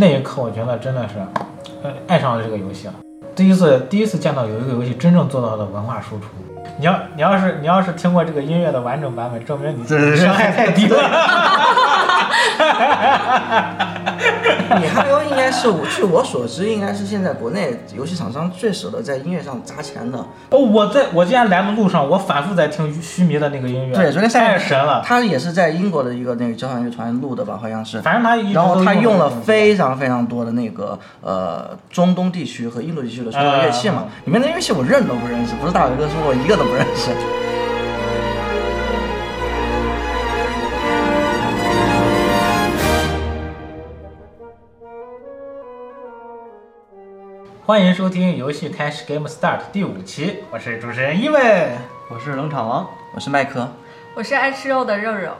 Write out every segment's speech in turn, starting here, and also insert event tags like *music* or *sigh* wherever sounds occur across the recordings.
那一刻我觉得真的是，呃，爱上了这个游戏了。第一次第一次见到有一个游戏真正做到了文化输出。你要你要是你要是听过这个音乐的完整版本，证明你伤害太低了。米哈游应该是我据我所知，应该是现在国内游戏厂商最舍得在音乐上砸钱的。哦，我在我今天来的路上，我反复在听须弥的那个音乐，对，昨天太神了。他也是在英国的一个那个交响乐团录的吧，好像是。反正他然后他用了非常非常多的那个呃中东地区和印度地区的乐器嘛，里面的乐器我认都不认识，不是大伟哥说我一个都不认识。欢迎收听游戏开始 Game Start 第五期，我是主持人一位，我是冷场王，我是麦克，我是爱吃肉的肉肉。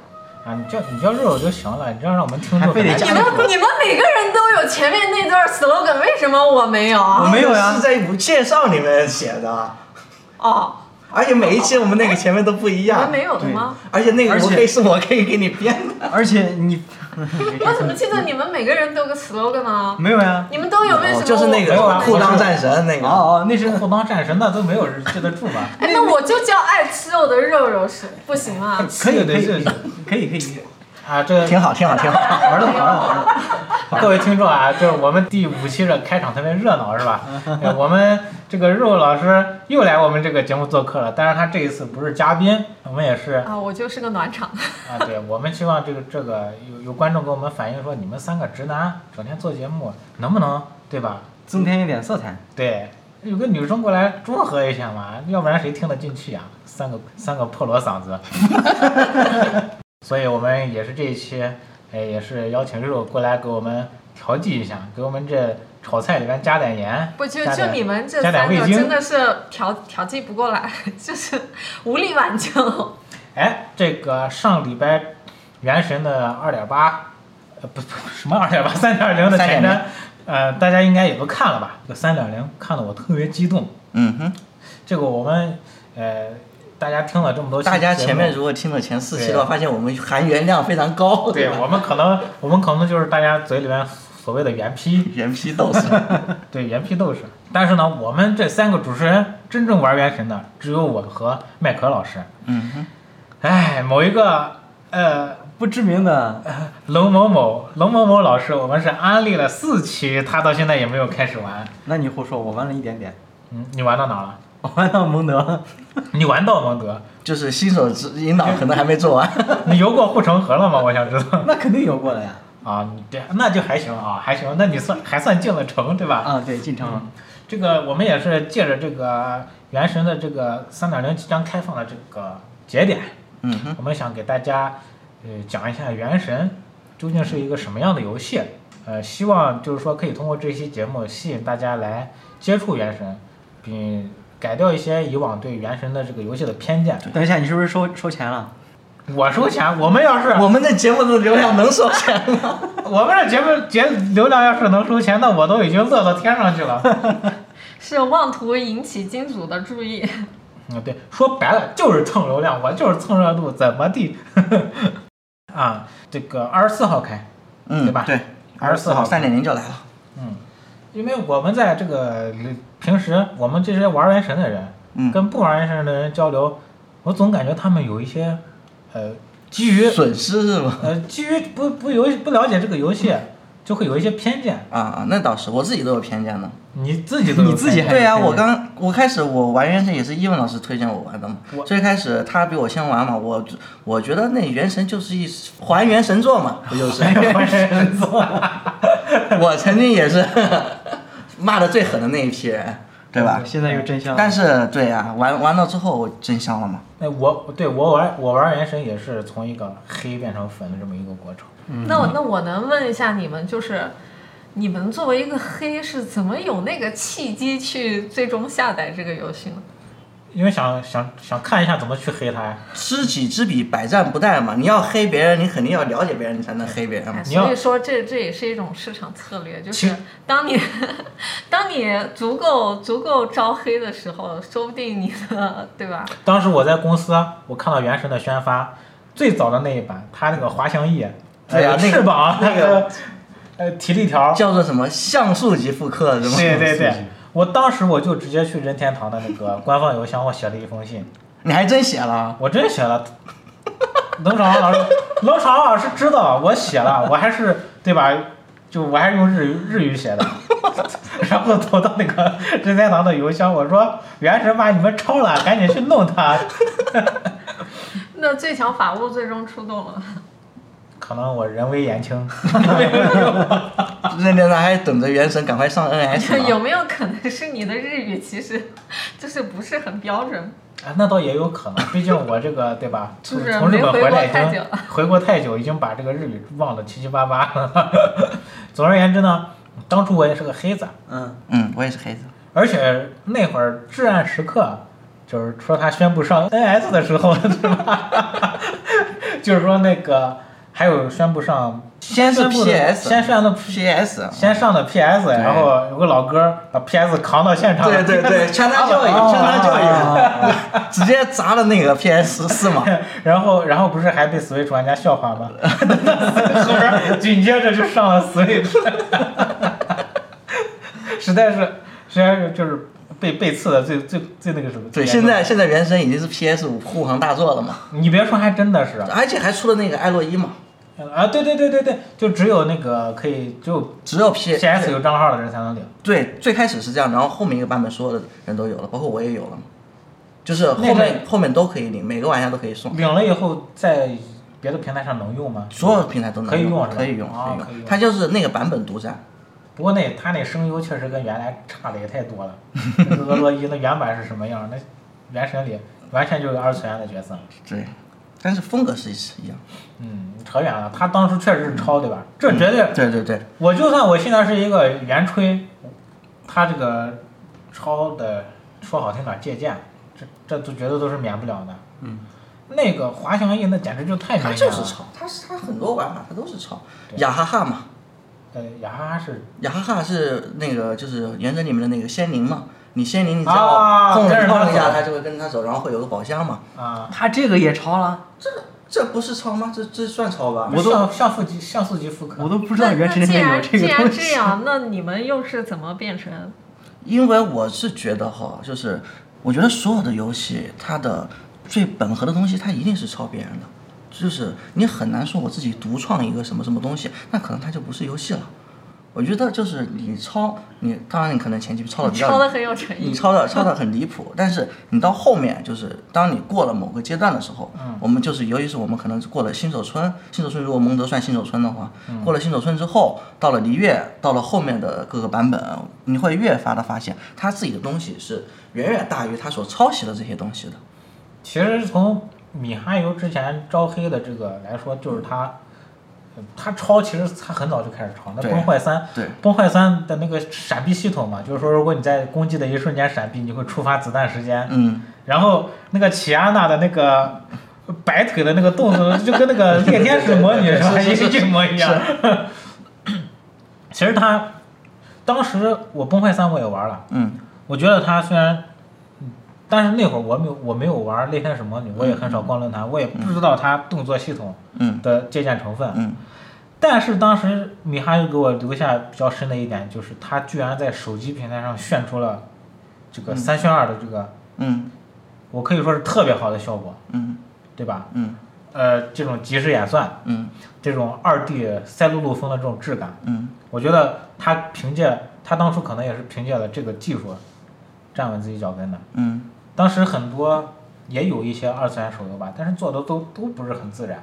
啊，你叫你叫肉肉就行了，你这样让我们听众非得你们你们每个人都有前面那段 slogan，为什么我没有？我没有呀，是在介绍里面写的。哦。而且每一期我们那个前面都不一样。你们没有的吗？而且那个我可以是我可以给你编的。而且你。*laughs* 我怎么记得你们每个人都有个 slogan 呢？没有呀。你们都有为什么？就是那个裤裆战神那个。哦哦，那是裤裆战神，那都没有人记得住吧？*laughs* 哎，那我就叫爱吃肉的肉肉是不行啊？可以可以可以可以。啊，这挺好挺好挺好，*laughs* 玩的好玩的好。各位听众啊，就是我们第五期的开场特别热闹是吧？*laughs* 我们这个肉老师又来我们这个节目做客了，但是他这一次不是嘉宾，我们也是啊，我就是个暖场。啊，对，我们希望这个这个有有观众给我们反映说，你们三个直男整天做节目，能不能对吧？增添一点色彩。对，有个女生过来中和一下嘛，要不然谁听得进去呀？三个三个破锣嗓子。*laughs* 所以我们也是这一期，哎，也是邀请肉过来给我们调剂一下，给我们这炒菜里面加点盐。不就就你们这三个真的是调调剂不过来，*laughs* 就是无力挽救。哎，这个上礼拜原神的二点八，呃不不什么二点八三点零的前瞻，呃大家应该也都看了吧？这三点零看得我特别激动。嗯哼，这个我们呃。大家听了这么多，大家前面如果听了前四期的话，发现我们含元量非常高。对 *laughs* 我们可能，我们可能就是大家嘴里面所谓的原批，原批斗士。*laughs* 对，原批斗士。但是呢，我们这三个主持人真正玩原神的，只有我和麦克老师。嗯哼。哎，某一个呃不知名的龙某某，龙某某老师，我们是安利了四期，他到现在也没有开始玩。那你胡说，我玩了一点点。嗯，你玩到哪了？玩到蒙德，你玩到蒙德，就是新手指引导可能还没做完。*laughs* *laughs* 你游过护城河了吗？我想知道。那肯定游过了呀。啊，对，那就还行啊，还行。那你算还算进了城，对吧？啊，对，进城了。这个我们也是借着这个原神的这个三点零即将开放的这个节点，嗯哼，我们想给大家呃讲一下原神究竟是一个什么样的游戏，呃，希望就是说可以通过这期节目吸引大家来接触原神，并。改掉一些以往对原神的这个游戏的偏见。等一下，你是不是收收钱了？我收钱，我们要是我们的节目的流量能收钱吗？*laughs* 我们的节目节流量要是能收钱，那我都已经乐到天上去了。*laughs* 是妄图引起金主的注意。嗯，对，说白了就是蹭流量，我就是蹭热度，怎么地？*laughs* 啊，这个二十四号开，嗯，对吧？对，二十四号三点零就来了。嗯，因为我们在这个。平时我们这些玩原神的人，跟不玩原神的人交流，我总感觉他们有一些，呃，基于损失是吗？呃，基于不不游不了解这个游戏，就会有一些偏见。啊啊，那倒是，我自己都有偏见的。你自己都 *laughs* 你自己对呀，我刚我开始我玩原神也是伊文老师推荐我玩的嘛。最开始他比我先玩嘛，我我觉得那原神就是一还原神作嘛，不就是？*laughs* 还原神作。*laughs* 我曾经也是。骂的最狠的那一批人，对吧？现在又真香。但是，对呀，玩玩到之后真香了嘛？那，我对我玩我玩原神也是从一个黑变成粉的这么一个过程。那我那我能问一下你们，就是你们作为一个黑是怎么有那个契机去最终下载这个游戏呢？因为想想想看一下怎么去黑他呀，知己知彼，百战不殆嘛。你要黑别人，你肯定要了解别人，你才能黑别人嘛。所以说，这这也是一种市场策略，就是当你 *laughs* 当你足够足够招黑的时候，说不定你的 *laughs* 对吧？当时我在公司，我看到原神的宣发，最早的那一版，它那个滑翔翼，对呀，翅膀那个。*laughs* 呃提了一条，叫做什么像素级复刻，是吗？对对对我当时我就直接去任天堂的那个 *laughs* 官方邮箱，我写了一封信，你还真写了，我真写了。冷场王老师，冷场王老师知道我写了，我还是对吧？就我还是用日语日语写的，*laughs* 然后投到那个任天堂的邮箱，我说原神把你们抄了，赶紧去弄它。*laughs* 那最强法务最终出动了，可能我人微言轻，任天堂还等着原神赶快上 NS 有没有可能是你的日语其实就是不是很标准？啊，那倒也有可能，毕竟我这个 *laughs* 对吧？就是从从日本回来已经回国太久，已经把这个日语忘得七七八八了。*laughs* 总而言之呢，当初我也是个黑子，嗯，嗯，我也是黑子。而且那会儿至暗时刻，就是说他宣布上 NS 的时候，对吧？*laughs* 就是说那个还有宣布上，先是宣布的 PS，先上的 PS，先上的 PS，然后有个老哥把 PS 扛到现场，对对对，*laughs* 全他教育，哦全他教育，*laughs* 直接砸了那个 PS 四嘛。*laughs* 然后，然后不是还被 Switch 玩家笑话吗？后边紧接着就上了 Switch，实在是，实在是就是被被刺的最最最那个什么。对，现在现在原神已经是 PS 五护航大作了嘛，你别说，还真的是而且还出了那个艾洛伊嘛，啊，对对对对对，就只有那个可以，只有只有 P PS 有账号的人才能领。对，最开始是这样，然后后面一个版本所有的人都有了，包括我也有了嘛，就是后那面后面都可以领，每个玩家都可以送，领了以后，在别的平台上能用吗？所有平台都能可以用可以用，哦可以用可以用，它就是那个版本独占。不过那他那声优确实跟原来差的也太多了。*laughs* 那个俄罗伊那原版是什么样？那原神里完全就是二次元的角色。对，但是风格是一样。嗯，扯远了。他当时确实是抄，对吧？这绝对，对对对，我就算我现在是一个原吹，他这个抄的说好听点借鉴，这这都绝对都是免不了的。嗯。那个滑翔翼那简直就太它明显了。就是抄，他是他很多玩法他都是抄。雅哈哈嘛，呃，雅哈哈是雅哈哈是那个就是原神里面的那个仙灵嘛，你仙灵你只啊要碰碰一下，走它就会跟着它走，然后会有个宝箱嘛。啊，他这个也抄了，这这不是抄吗？这这算抄吧？我都像像素级像素级复刻我。都不知道原神里面有那既然这个东既然这。样，那你们又是怎么变成？因为我是觉得哈，就是我觉得所有的游戏它的最本核的东西，它一定是抄别人的，就是你很难说我自己独创一个什么什么东西，那可能它就不是游戏了。我觉得就是你抄，你当然你可能前期抄的比较抄的很有诚意。你抄的抄的很离谱，但是你到后面就是当你过了某个阶段的时候，嗯我们就是尤其是我们可能是过了新手村，新手村如果蒙德算新手村的话，嗯过了新手村之后，到了璃月，到了后面的各个版本，你会越发的发现他自己的东西是远远大于他所抄袭的这些东西的。其实从米哈游之前招黑的这个来说，就是他，呃他抄其实他很早就开始抄。那崩坏三，对崩坏三的那个闪避系统嘛，就是说如果你在攻击的一瞬间闪避，你会触发子弹时间。嗯，然后那个齐安娜的那个摆腿的那个动作，就跟那个猎天使魔女是一模一样。其实他当时我崩坏三我也玩了，嗯我觉得他虽然，嗯但是那会儿我没有我没有玩猎天使魔女，我也很少逛论坛，我也不知道它动作系统嗯。的借鉴成分。嗯。但是当时米哈游给我留下比较深的一点，就是他居然在手机平台上炫出了这个三选二的这个，嗯。我可以说是特别好的效果，嗯。对吧？嗯。呃，这种即时演算，嗯。这种二 D 赛璐璐风的这种质感，嗯。我觉得他凭借他当初可能也是凭借了这个技术站稳自己脚跟的。嗯，当时很多也有一些二次元手游吧，但是做的都都不是很自然。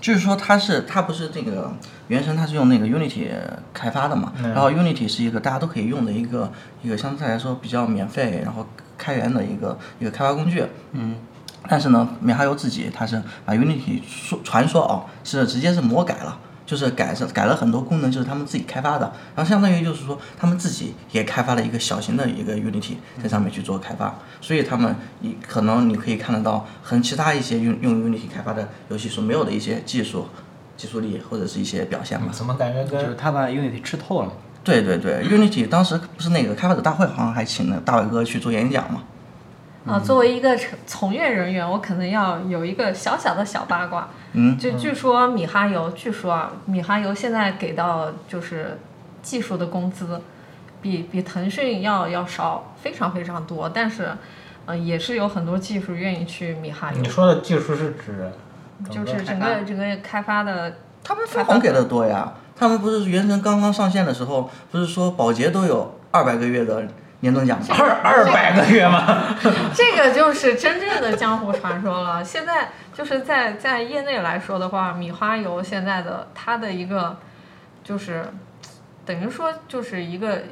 就是说它是它不是这个原神，它是用那个 Unity 开发的嘛，嗯然后 Unity 是一个大家都可以用的一个一个相对来说比较免费，然后开源的一个一个开发工具。嗯，但是呢，米哈游自己它是把 Unity 说传说哦是直接是魔改了。就是改是改了很多功能，就是他们自己开发的，然后相当于就是说他们自己也开发了一个小型的一个 Unity 在上面去做开发，所以他们你可能你可以看得到很其他一些用用 Unity 开发的游戏所没有的一些技术、技术力或者是一些表现吧。怎么感觉就是他把 Unity 吃透了。对对对，Unity 当时不是那个开发者大会好像还请了大伟哥去做演讲嘛，啊，作为一个从从业人员，我可能要有一个小小的小八卦。嗯，就据说米哈游，据说啊，米哈游现在给到就是技术的工资，比比腾讯要要少非常非常多，但是，呃，也是有很多技术愿意去米哈游。你，说的技术是指就是整个整个开发的，他们分红给的多呀。他们不是原神刚刚上线的时候，不是说保洁都有二百个月的年终奖？二二百个月吗？*laughs* 这个就是真正的江湖传说了。现在就是在在业内来说的话，米花油现在的它的一个就是。等于说就是一个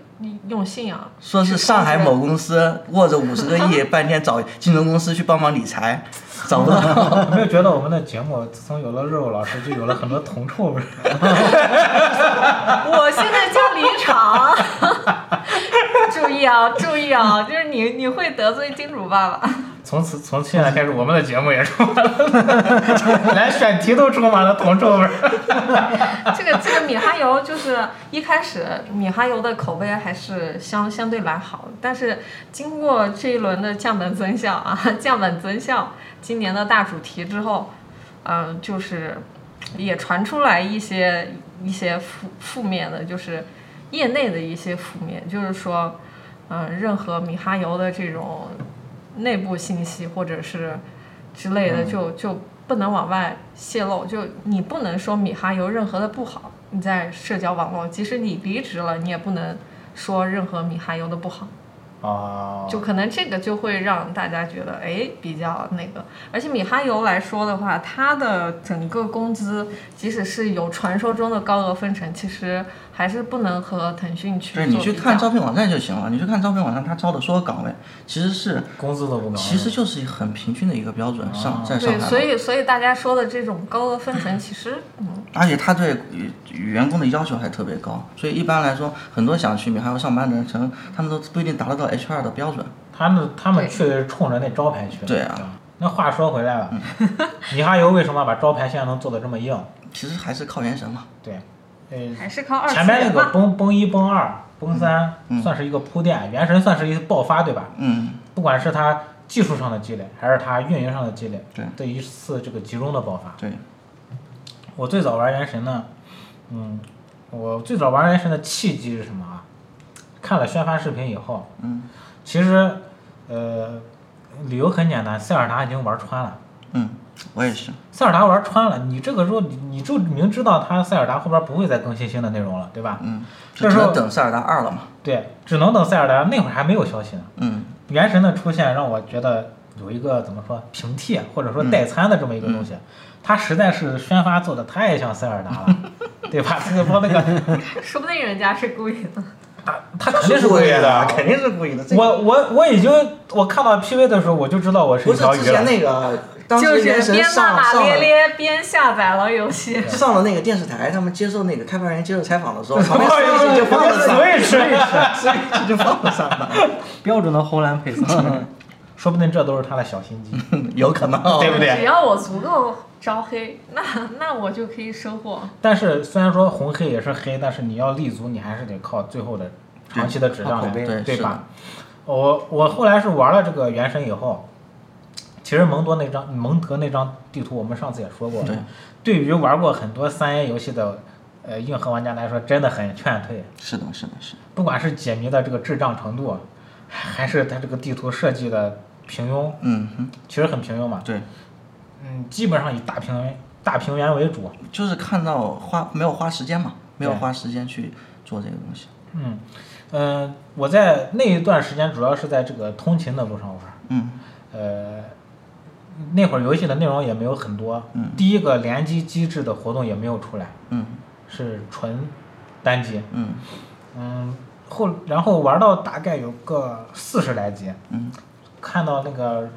用信仰，说是上海某公司握着五十个亿，*laughs* 半天找金融公司去帮忙理财，*laughs* 找不到。有没有觉得我们的节目自从有了肉肉老师，就有了很多铜臭味？我现在就离场。注意啊，注意啊，就是你你会得罪金主爸爸。*laughs* 从此从现在开始，我们的节目也充满了，*laughs* 连选题都充满了铜臭味儿。*laughs* 这个这个米哈游就是一开始米哈游的口碑还是相相对来好，但是经过这一轮的降本增效啊，降本增效，今年的大主题之后，嗯、就是也传出来一些一些负负面的，就是业内的一些负面，就是说，嗯、任何米哈游的这种内部信息或者是之类的，就就不能往外泄露。就你不能说米哈游任何的不好，你在社交网络，即使你离职了，你也不能说任何米哈游的不好。啊，就可能这个就会让大家觉得，哎，比较那个。而且米哈游来说的话，它的整个工资，即使是有传说中的高额分成，其实还是不能和腾讯去对你去看招聘网站就行了，你去看招聘网站，他招的所有岗位其实是工资都不高。其实就是很平均的一个标准，上在上，海对。所以所以大家说的这种高额分成，其实嗯，而且他对员工的要求还特别高，所以一般来说，很多想去米哈游上班的人，可能他们都不一定达得到 HR 的标准。他们他们对去冲着那招牌去的。对啊。那话说回来了，米哈游为什么把招牌现在能做的这么硬？其实还是靠原神嘛。对，呃，还是靠二次前面那个。崩崩一、崩二、崩三嗯算是一个铺垫，原神算是一个爆发，对吧？嗯，不管是它技术上的积累，还是它运营上的积累，对的一次这个集中的爆发。对，我最早玩原神呢，嗯，我最早玩原神的契机是什么啊？看了宣发视频以后，嗯其实，呃，理由很简单，塞尔达已经玩穿了。嗯，我也是。塞尔达玩穿了，你这个时候你你就明知道他塞尔达后边不会再更新新的内容了，对吧？嗯，这时候就只能等塞尔达二了嘛。对，只能等塞尔达那会儿还没有消息呢。嗯原神的出现让我觉得有一个怎么说平替或者说嗯代餐的这么一个东西，它实在是宣发做的太像塞尔达了，对吧？这个说那个 *laughs* 说不定人家是故意的。他他肯定是故意的，肯定是故意的。我我我已经我看到 PV 的时候我就知道我是不是一条鱼了。之前那个，当就是时原神边骂上骂咧咧边下载了游戏。*laughs* 上了那个电视台，他们接受那个开发人员接受采访的时候，*laughs* 旁边哎呦 Switch 就放了上，Switch Switch 就放了上了，标准的红蓝配色。*laughs* 说不定这都是他的小心机，有可能。对不对只？要我足够招黑，那那我就可以收获。但是虽然说红黑也是黑，但是你要立足，你还是得靠最后的长期的质量来，靠口碑对对吧？我我后来是玩了这个原神以后，其实蒙多那张蒙德那张地图，我们上次也说过，对对于玩过很多三 A 游戏的呃硬核玩家来说，真的很劝退。是的，是的，是的。不管是解谜的这个智障程度，还是它这个地图设计的平庸，嗯哼，其实很平庸嘛。对，嗯，基本上以大平原大平原为主。就是看到花没有花时间嘛，没有花时间去做这个东西。嗯，呃，我在那一段时间主要是在这个通勤的路上玩，嗯呃，那会儿游戏的内容也没有很多，嗯第一个联机机制的活动也没有出来，嗯是纯单机，嗯嗯，后然后玩到大概有个四十来级，嗯，看到那个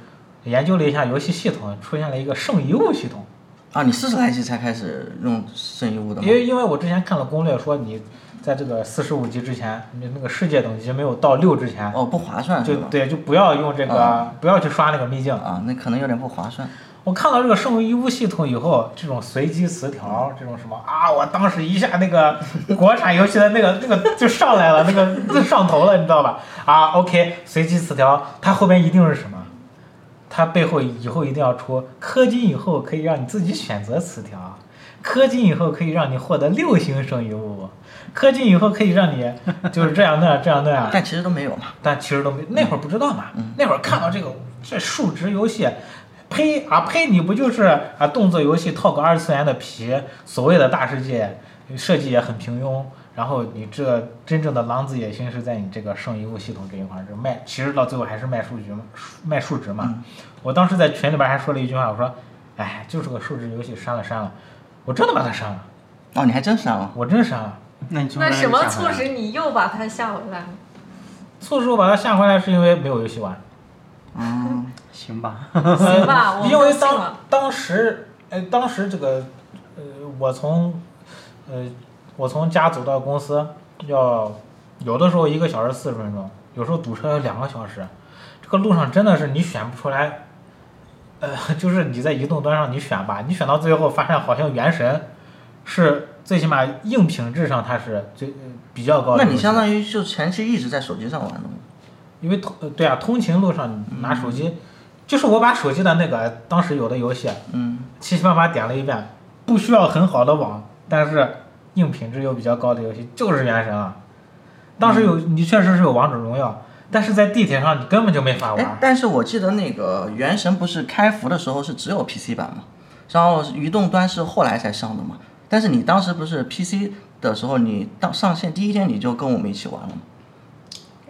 研究了一下游戏系统，出现了一个圣遗物系统，啊，你四十来级才开始用圣遗物的吗因？为因为我之前看了攻略说你在这个四十五级之前，你那个世界等级没有到六之前，哦，不划算？就对，就不要用这个，啊不要去刷那个秘境。啊，那可能有点不划算。我看到这个圣遗物系统以后，这种随机词条，这种什么啊，我当时一下那个 *laughs* 国产游戏的那个那个就上来了，那个就上头了，你知道吧？啊，OK，随机词条，它后边一定是什么？它背后以后一定要出氪金以后可以让你自己选择词条，氪金以后可以让你获得六星圣遗物，氪金以后可以让你 *laughs* 就是这样那样这样那样，但其实都没有嘛。但其实都没那会儿不知道嘛，那会儿看到这个这数值游戏。呸啊呸！你不就是啊动作游戏套个二次元的皮，所谓的大世界设计也很平庸，然后你这真正的狼子野心是在你这个圣遗物系统这一块儿，这卖其实到最后还是卖数据嘛，卖数值嘛。我当时在群里边还说了一句话，我说，哎，就是个数值游戏，删了删了，我真的把它删了，哦，你还真删了？我真删了。那你就那什么促使你又把它下回来？促使我把它下回来是因为没有游戏玩。嗯，*laughs* 行吧？行吧，*laughs* 因为当。当时，呃，当时这个，呃，我从，呃，我从家走到公司，要有的时候一个小时四十分钟，有时候堵车要两个小时，这个路上真的是你选不出来，呃，就是你在移动端上你选吧，你选到最后发现好像原神是最起码硬品质上它是最、呃比较高的。那你相当于就前期一直在手机上玩的吗？因为通呃对啊，通勤路上拿手机，就是我把手机的那个当时有的游戏嗯，七七八八点了一遍，不需要很好的网，但是硬品质又比较高的游戏就是原神啊。当时有你确实是有王者荣耀，但是在地铁上你根本就没法哎玩，。但是我记得那个原神不是开服的时候是只有 PC 版吗，然后移动端是后来才上的嘛。但是你当时不是 PC 的时候，你当上线第一天你就跟我们一起玩了吗？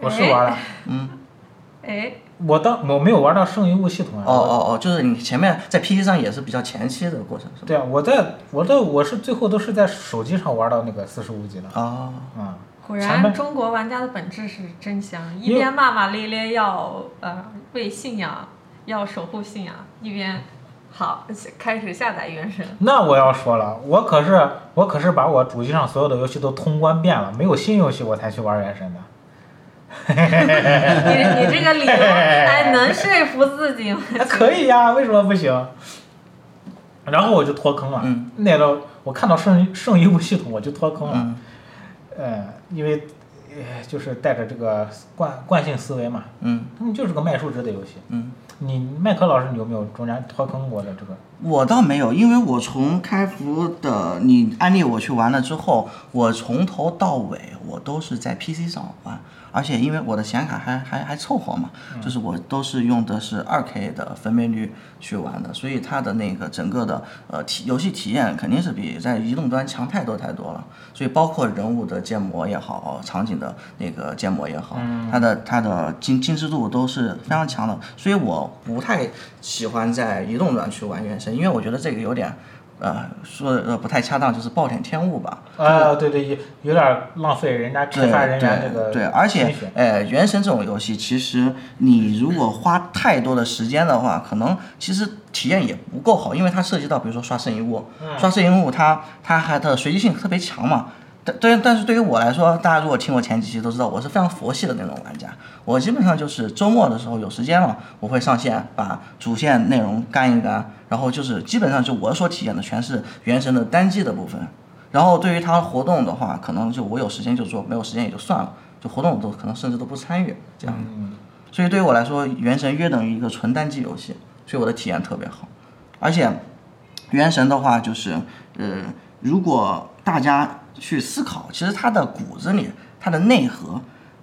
我是玩了，嗯哎，我当我没有玩到圣遗物系统啊。哦哦哦，就是你前面在 PC 上也是比较前期的过程是吧？对啊，我在我在我是最后都是在手机上玩到那个四十五级的哦，啊。果然中国玩家的本质是真香，一边骂骂咧咧要呃为信仰要守护信仰，一边好开始下载原神。那我要说了，我可是我可是把我主机上所有的游戏都通关遍了，没有新游戏我才去玩原神的。你你这个理由哎能说服自己吗？*laughs* 可以呀，为什么不行？然后我就脱坑了，嗯那个我看到圣圣遗物系统我就脱坑了，嗯呃，因为呃就是带着这个惯惯性思维嘛，嗯他们就是个卖数值的游戏。嗯，你麦克老师，你有没有中间脱坑过的这个？我倒没有，因为我从开服的你安利我去玩了之后，我从头到尾我都是在 PC 上玩，而且因为我的显卡还还还凑合嘛，就是我都是用的是二 K 的分辨率去玩的，所以它的那个整个的呃体游戏体验肯定是比在移动端强太多太多了。所以包括人物的建模也好，场景的那个建模也好，它的它的精精致度都是非常强的。所以我不太喜欢在移动端去玩原神，因为我觉得这个有点。呃，说呃不太恰当，就是暴殄天物吧。啊，对对，有有点浪费人家开对发人员这个对对，而且呃，原神这种游戏，其实你如果花太多的时间的话，可能其实体验也不够好，因为它涉及到比如说刷圣遗物，嗯刷圣遗物它它还的随机性特别强嘛。但对，但是对于我来说，大家如果听我前几期都知道，我是非常佛系的那种玩家。我基本上就是周末的时候有时间了，我会上线把主线内容干一干，然后就是基本上就我所体验的全是原神的单机的部分。然后对于它活动的话，可能就我有时间就做，没有时间也就算了，就活动我都可能甚至都不参与这样。嗯，所以对于我来说，原神约等于一个纯单机游戏，所以我的体验特别好。而且，原神的话就是，呃，如果大家去思考，其实它的骨子里，它的内核，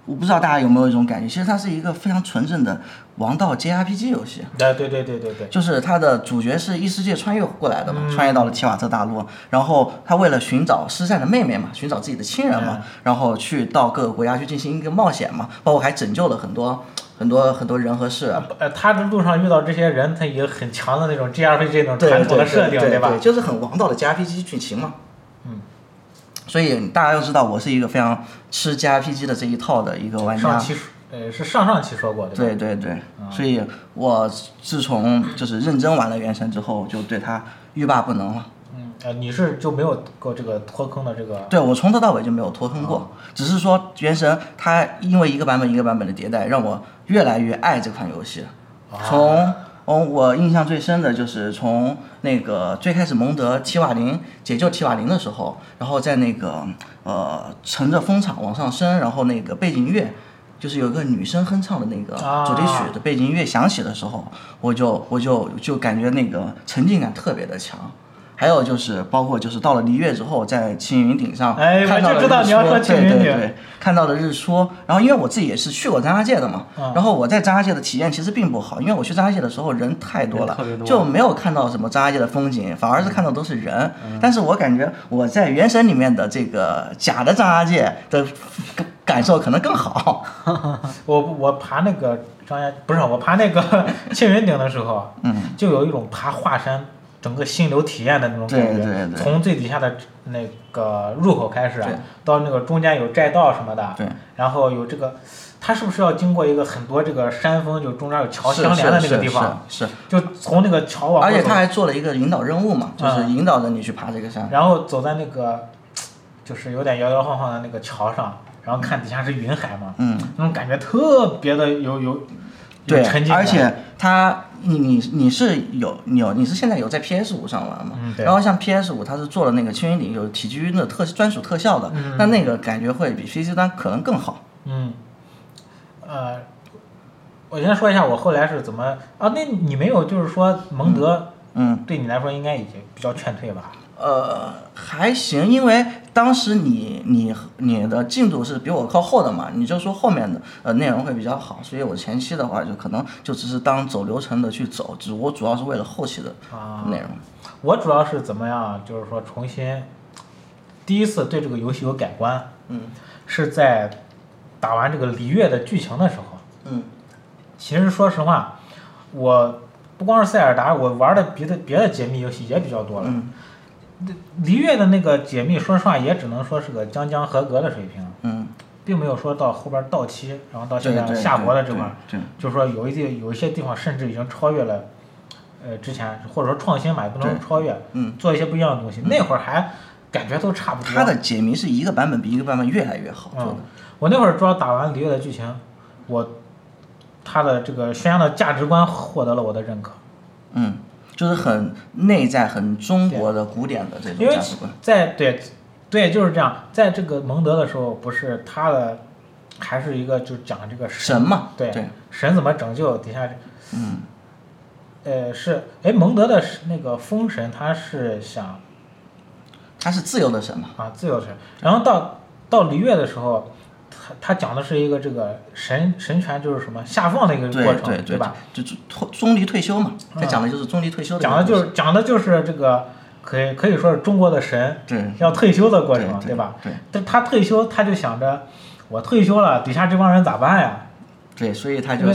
我不知道大家有没有一种感觉，其实它是一个非常纯正的王道 JRPG 游戏。对对对对对对，就是它的主角是异世界穿越过来的嘛，穿越到了提瓦特大陆，然后他为了寻找失散的妹妹嘛，寻找自己的亲人嘛，然后去到各个国家去进行一个冒险嘛，包括还拯救了很多很多很多人和事。呃，他的路上遇到这些人，他有很强的那种 JRPG 那种传统的对设定，吧对对，？就是很王道的 JRPG 剧情嘛。嗯。所以大家要知道，我是一个非常吃 JRPG 的这一套的一个玩家上。期说呃是上上期说过对吧？对对对，所以我自从就是认真玩了原神之后，就对它欲罢不能了。嗯，呃，你是就没有过这个脱坑的这个？对我从头到尾就没有脱坑过，只是说原神它因为一个版本一个版本的迭代，让我越来越爱这款游戏。从从我印象最深的就是从那个最开始蒙德提瓦林解救提瓦林的时候，然后在那个呃乘着风场往上升，然后那个背景乐就是有个女生哼唱的那个啊主题曲的背景音乐响起的时候，我就我就就感觉那个沉浸感特别的强。还有就是，包括就是到了璃月之后，在青云顶上哎看到了我就知道日你要说出，青云顶对对对，看到了日出。然后因为我自己也是去过张家界的嘛，嗯然后我在张家界的体验其实并不好，因为我去张家界的时候人太多了就没有看到什么张家界的风景，反而是看到都是人。嗯但是我感觉我在原神里面的这个假的张家界的感感受可能更好。*laughs* 我我爬那个张家不是我爬那个 *laughs* 青云顶的时候，嗯，就有一种爬华山整个心流体验的那种感觉。对对。对从最底下的那个入口开始到那个中间有栈道什么的，然后有这个，它是不是要经过一个很多这个山峰，就中间有桥相连的那个地方，是是，就从那个桥往而且他还做了一个引导任务嘛，就是嗯。引导着你去爬这个山。然后走在那个就是有点摇摇晃晃的那个桥上，然后看底下是云海嘛，嗯，那种感觉特别的有有有对沉浸，感而且它你你你是有你有你是现在有在 PS 五上玩吗？嗯然后像 PS 五它是做了那个青云顶有体积晕的特专属特效的，嗯那那个感觉会比 PC 端可能更好。嗯，呃，我先说一下我后来是怎么啊？那你没有就是说蒙德嗯，对你来说应该已经比较劝退吧？呃，还行，因为当时你你你的进度是比我靠后的嘛，你就说后面的呃内容会比较好，所以我前期的话就可能就只是当走流程的去走，只我主要是为了后期的啊内容。我主要是怎么样，就是说重新第一次对这个游戏有改观，嗯是在打完这个璃月的剧情的时候。嗯其实说实话，我不光是塞尔达，我玩的别的别的解密游戏也比较多了。嗯璃月的那个解密，说实话也只能说是个将将合格的水平，嗯，并没有说到后边到期，然后到现在下国的这块，就是说有一些有一些地方甚至已经超越了，呃，之前或者说创新嘛，也不能对超越，嗯。做一些不一样的东西。那会儿还感觉都差不多。它的解谜是一个版本比一个版本越来越好做的。，我那会儿主要打完璃月的剧情，我他的这个宣扬的价值观获得了我的认可，嗯，就是很内在、很中国的古典的这种价值观。在对对就是这样，在这个蒙德的时候，不是他的还是一个就讲这个神嘛，对对，神怎么拯救底下，嗯，呃是哎蒙德的那个风神他是想他是自由的神嘛。啊自由神，然后到到璃月的时候。他他讲的是一个这个神神权就是什么下放的一个过程，对对吧？？就就中中离退休嘛，他嗯讲的就是中离退休的讲的就。是讲的就是这个，可以可以说是中国的神对要退休的过对程，对吧？对但他退休，他就想着，我退休了，底下这帮人咋办呀？对，所以他就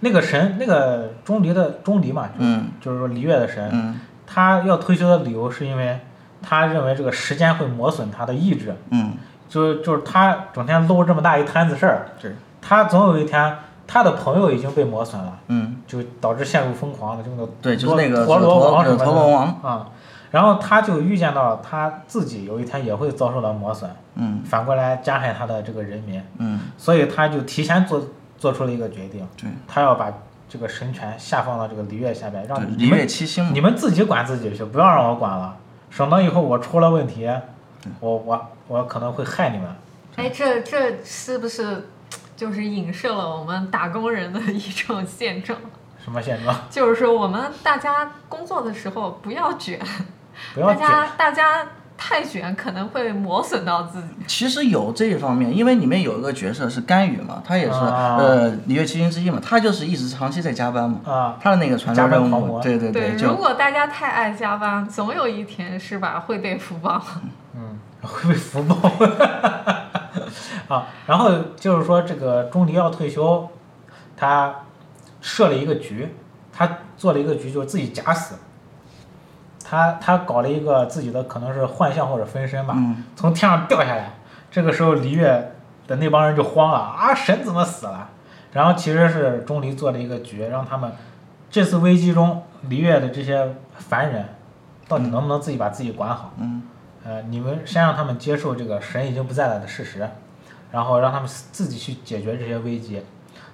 那个神，那个钟离的钟离嘛，嗯就是说璃月的神，嗯他要退休的理由是因为他认为这个时间会磨损他的意志，嗯，就就是他整天搂这么大一摊子事儿，对，他总有一天他的朋友已经被磨损了。嗯。就导致陷入疯狂了，就那个对就是那个陀螺王什么的陀螺王啊、然后他就预见到他自己有一天也会遭受到磨损，嗯。反过来加害他的这个人民，嗯，所以他就提前做做出了一个决定，对。他要把这个神权下放到这个璃月下边，让，璃你们月七星嘛。你。们自己管自己去，不要让我管了，省得以后我出了问题，我我我可能会害你们。哎，这这是不是就是影射了我们打工人的一种现状？什么现状？*laughs* 就是说，我们大家工作的时候不要卷，不要卷。大家大家太卷可能会磨损到自己。其实有这一方面，因为里面有一个角色是甘雨嘛，他也是、啊呃璃月七星之一嘛，他就是一直长期在加班嘛，啊，他的那个传说任务，对对对，如果大家太爱加班，总有一天是吧会被福报。嗯，*laughs* 会被福报 *laughs* 啊。然后就是说，这个钟离要退休，他设了一个局，他做了一个局，就是自己假死。他他搞了一个自己的可能是幻象或者分身吧，嗯从天上掉下来。这个时候，璃月的那帮人就慌了啊，神怎么死了？然后其实是钟离做了一个局，让他们这次危机中，璃月的这些凡人到底能不能自己把自己管好？嗯呃，你们先让他们接受这个神已经不在了的事实，然后让他们自己去解决这些危机，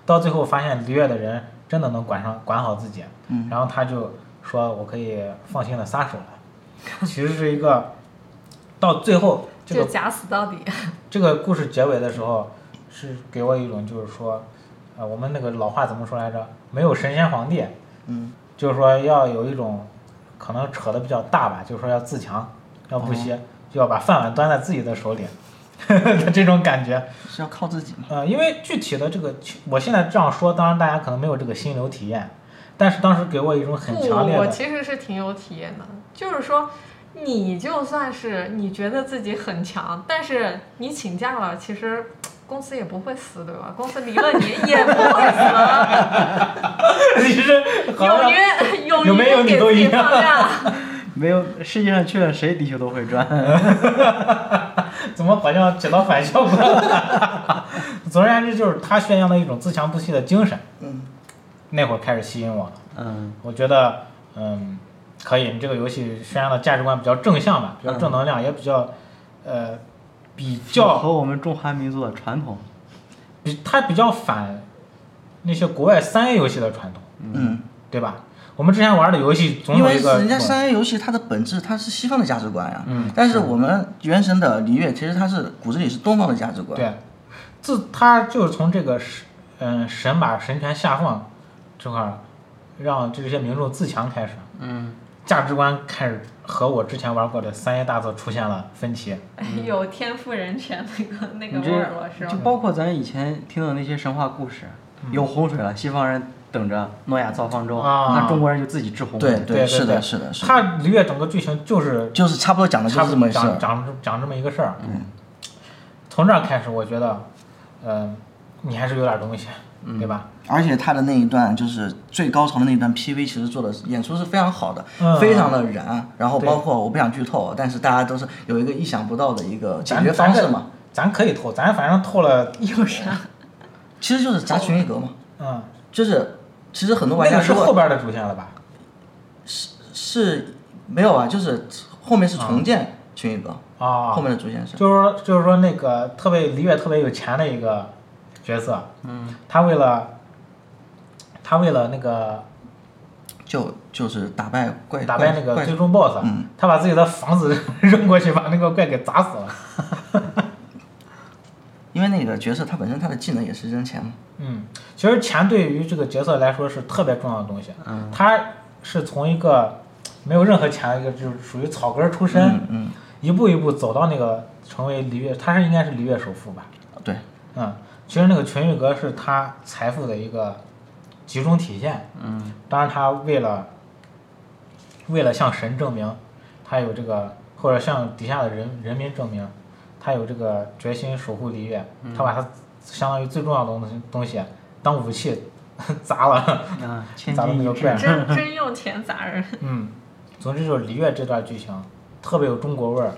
到最后发现璃月的人真的能管上管好自己，嗯然后他就说我可以放心的撒手了。其实是一个到最后这就个假死到底。这个故事结尾的时候，是给我一种就是说，呃，我们那个老话怎么说来着？没有神仙皇帝，嗯，就是说要有一种可能扯的比较大吧，就是说要自强，要不歇，就要把饭碗端在自己的手里的 *laughs* 这种感觉。是要靠自己吗。呃，因为具体的这个，我现在这样说，当然大家可能没有这个心流体验，但是当时给我一种很，强烈的，我其实是挺有体验的，就是说，你就算是你觉得自己很强，但是你请假了，其实公司也不会死，对吧？公司离了你也不会死，*laughs* 其实好勇于勇有没有于给自己你都一样放假。没有世界上去了谁地球都会转。*laughs* 怎么好像起到反效果了？*laughs* 总而言之，就是他宣扬的一种自强不息的精神，嗯，那会儿开始吸引我了。嗯我觉得，嗯，可以，你这个游戏宣扬的价值观比较正向吧，比较正能量，也比较，呃，比较和我们中华民族的传统。比它比较反那些国外三 A 游戏的传统，嗯，对吧？我们之前玩的游戏总因为有一个人家三 A 游戏它的本质它是西方的价值观呀，嗯但是我们原神的璃月其实它是骨子里是东方的价值观。对，自它就是从这个神，嗯，神把神权下放这块儿，让这些民众自强开始，嗯，价值观开始和我之前玩过的三 A 大作出现了分歧。有天赋人权那个那个你味儿了，是吧？就包括咱以前听的那些神话故事，有洪水了，西方人等着诺亚造方舟，啊那中国人就自己治洪对水。对对是的，是的，是的，他璃月整个剧情就是就是差不多讲的就差不多是这么回事儿。讲讲讲这么一个事儿。嗯，从这儿开始，我觉得，嗯、你还是有点东西，对吧？而且他的那一段就是最高潮的那一段 PV，其实做的演出是非常好的，嗯非常的燃。然后包括我不想剧透，但是大家都是有一个意想不到的一个解决方式嘛，咱可以透，咱反正透了，有啥？其实就是砸群一格嘛，嗯，就是其实很多玩那个是家如果后边的主线了吧？是是没有啊，就是后面是重建群一格，啊，后面的主线是。就是说，就是说那个特别璃月特别有钱的一个角色，嗯，他为了他为了那个就就是打败怪打败那个最终 BOSS，、嗯。他把自己的房子 *laughs* 扔过去，把那个怪给砸死了。因为那个角色他本身他的技能也是扔钱嘛，嗯，其实钱对于这个角色来说是特别重要的东西。嗯，他是从一个没有任何钱的一个，就是属于草根出身，嗯嗯，一步一步走到那个成为璃月，他是应该是璃月首富吧？对，嗯，其实那个群玉阁是他财富的一个集中体现。嗯，当然他为了为了向神证明，他有这个或者向底下的人人民证明，他有这个决心守护璃月，他把他相当于最重要的东西东西当武器 *laughs* 砸了。啊，*laughs* 千咱们金一掷那个怪。真 *laughs* 真用钱砸人。嗯，总之就是璃月这段剧情特别有中国味儿，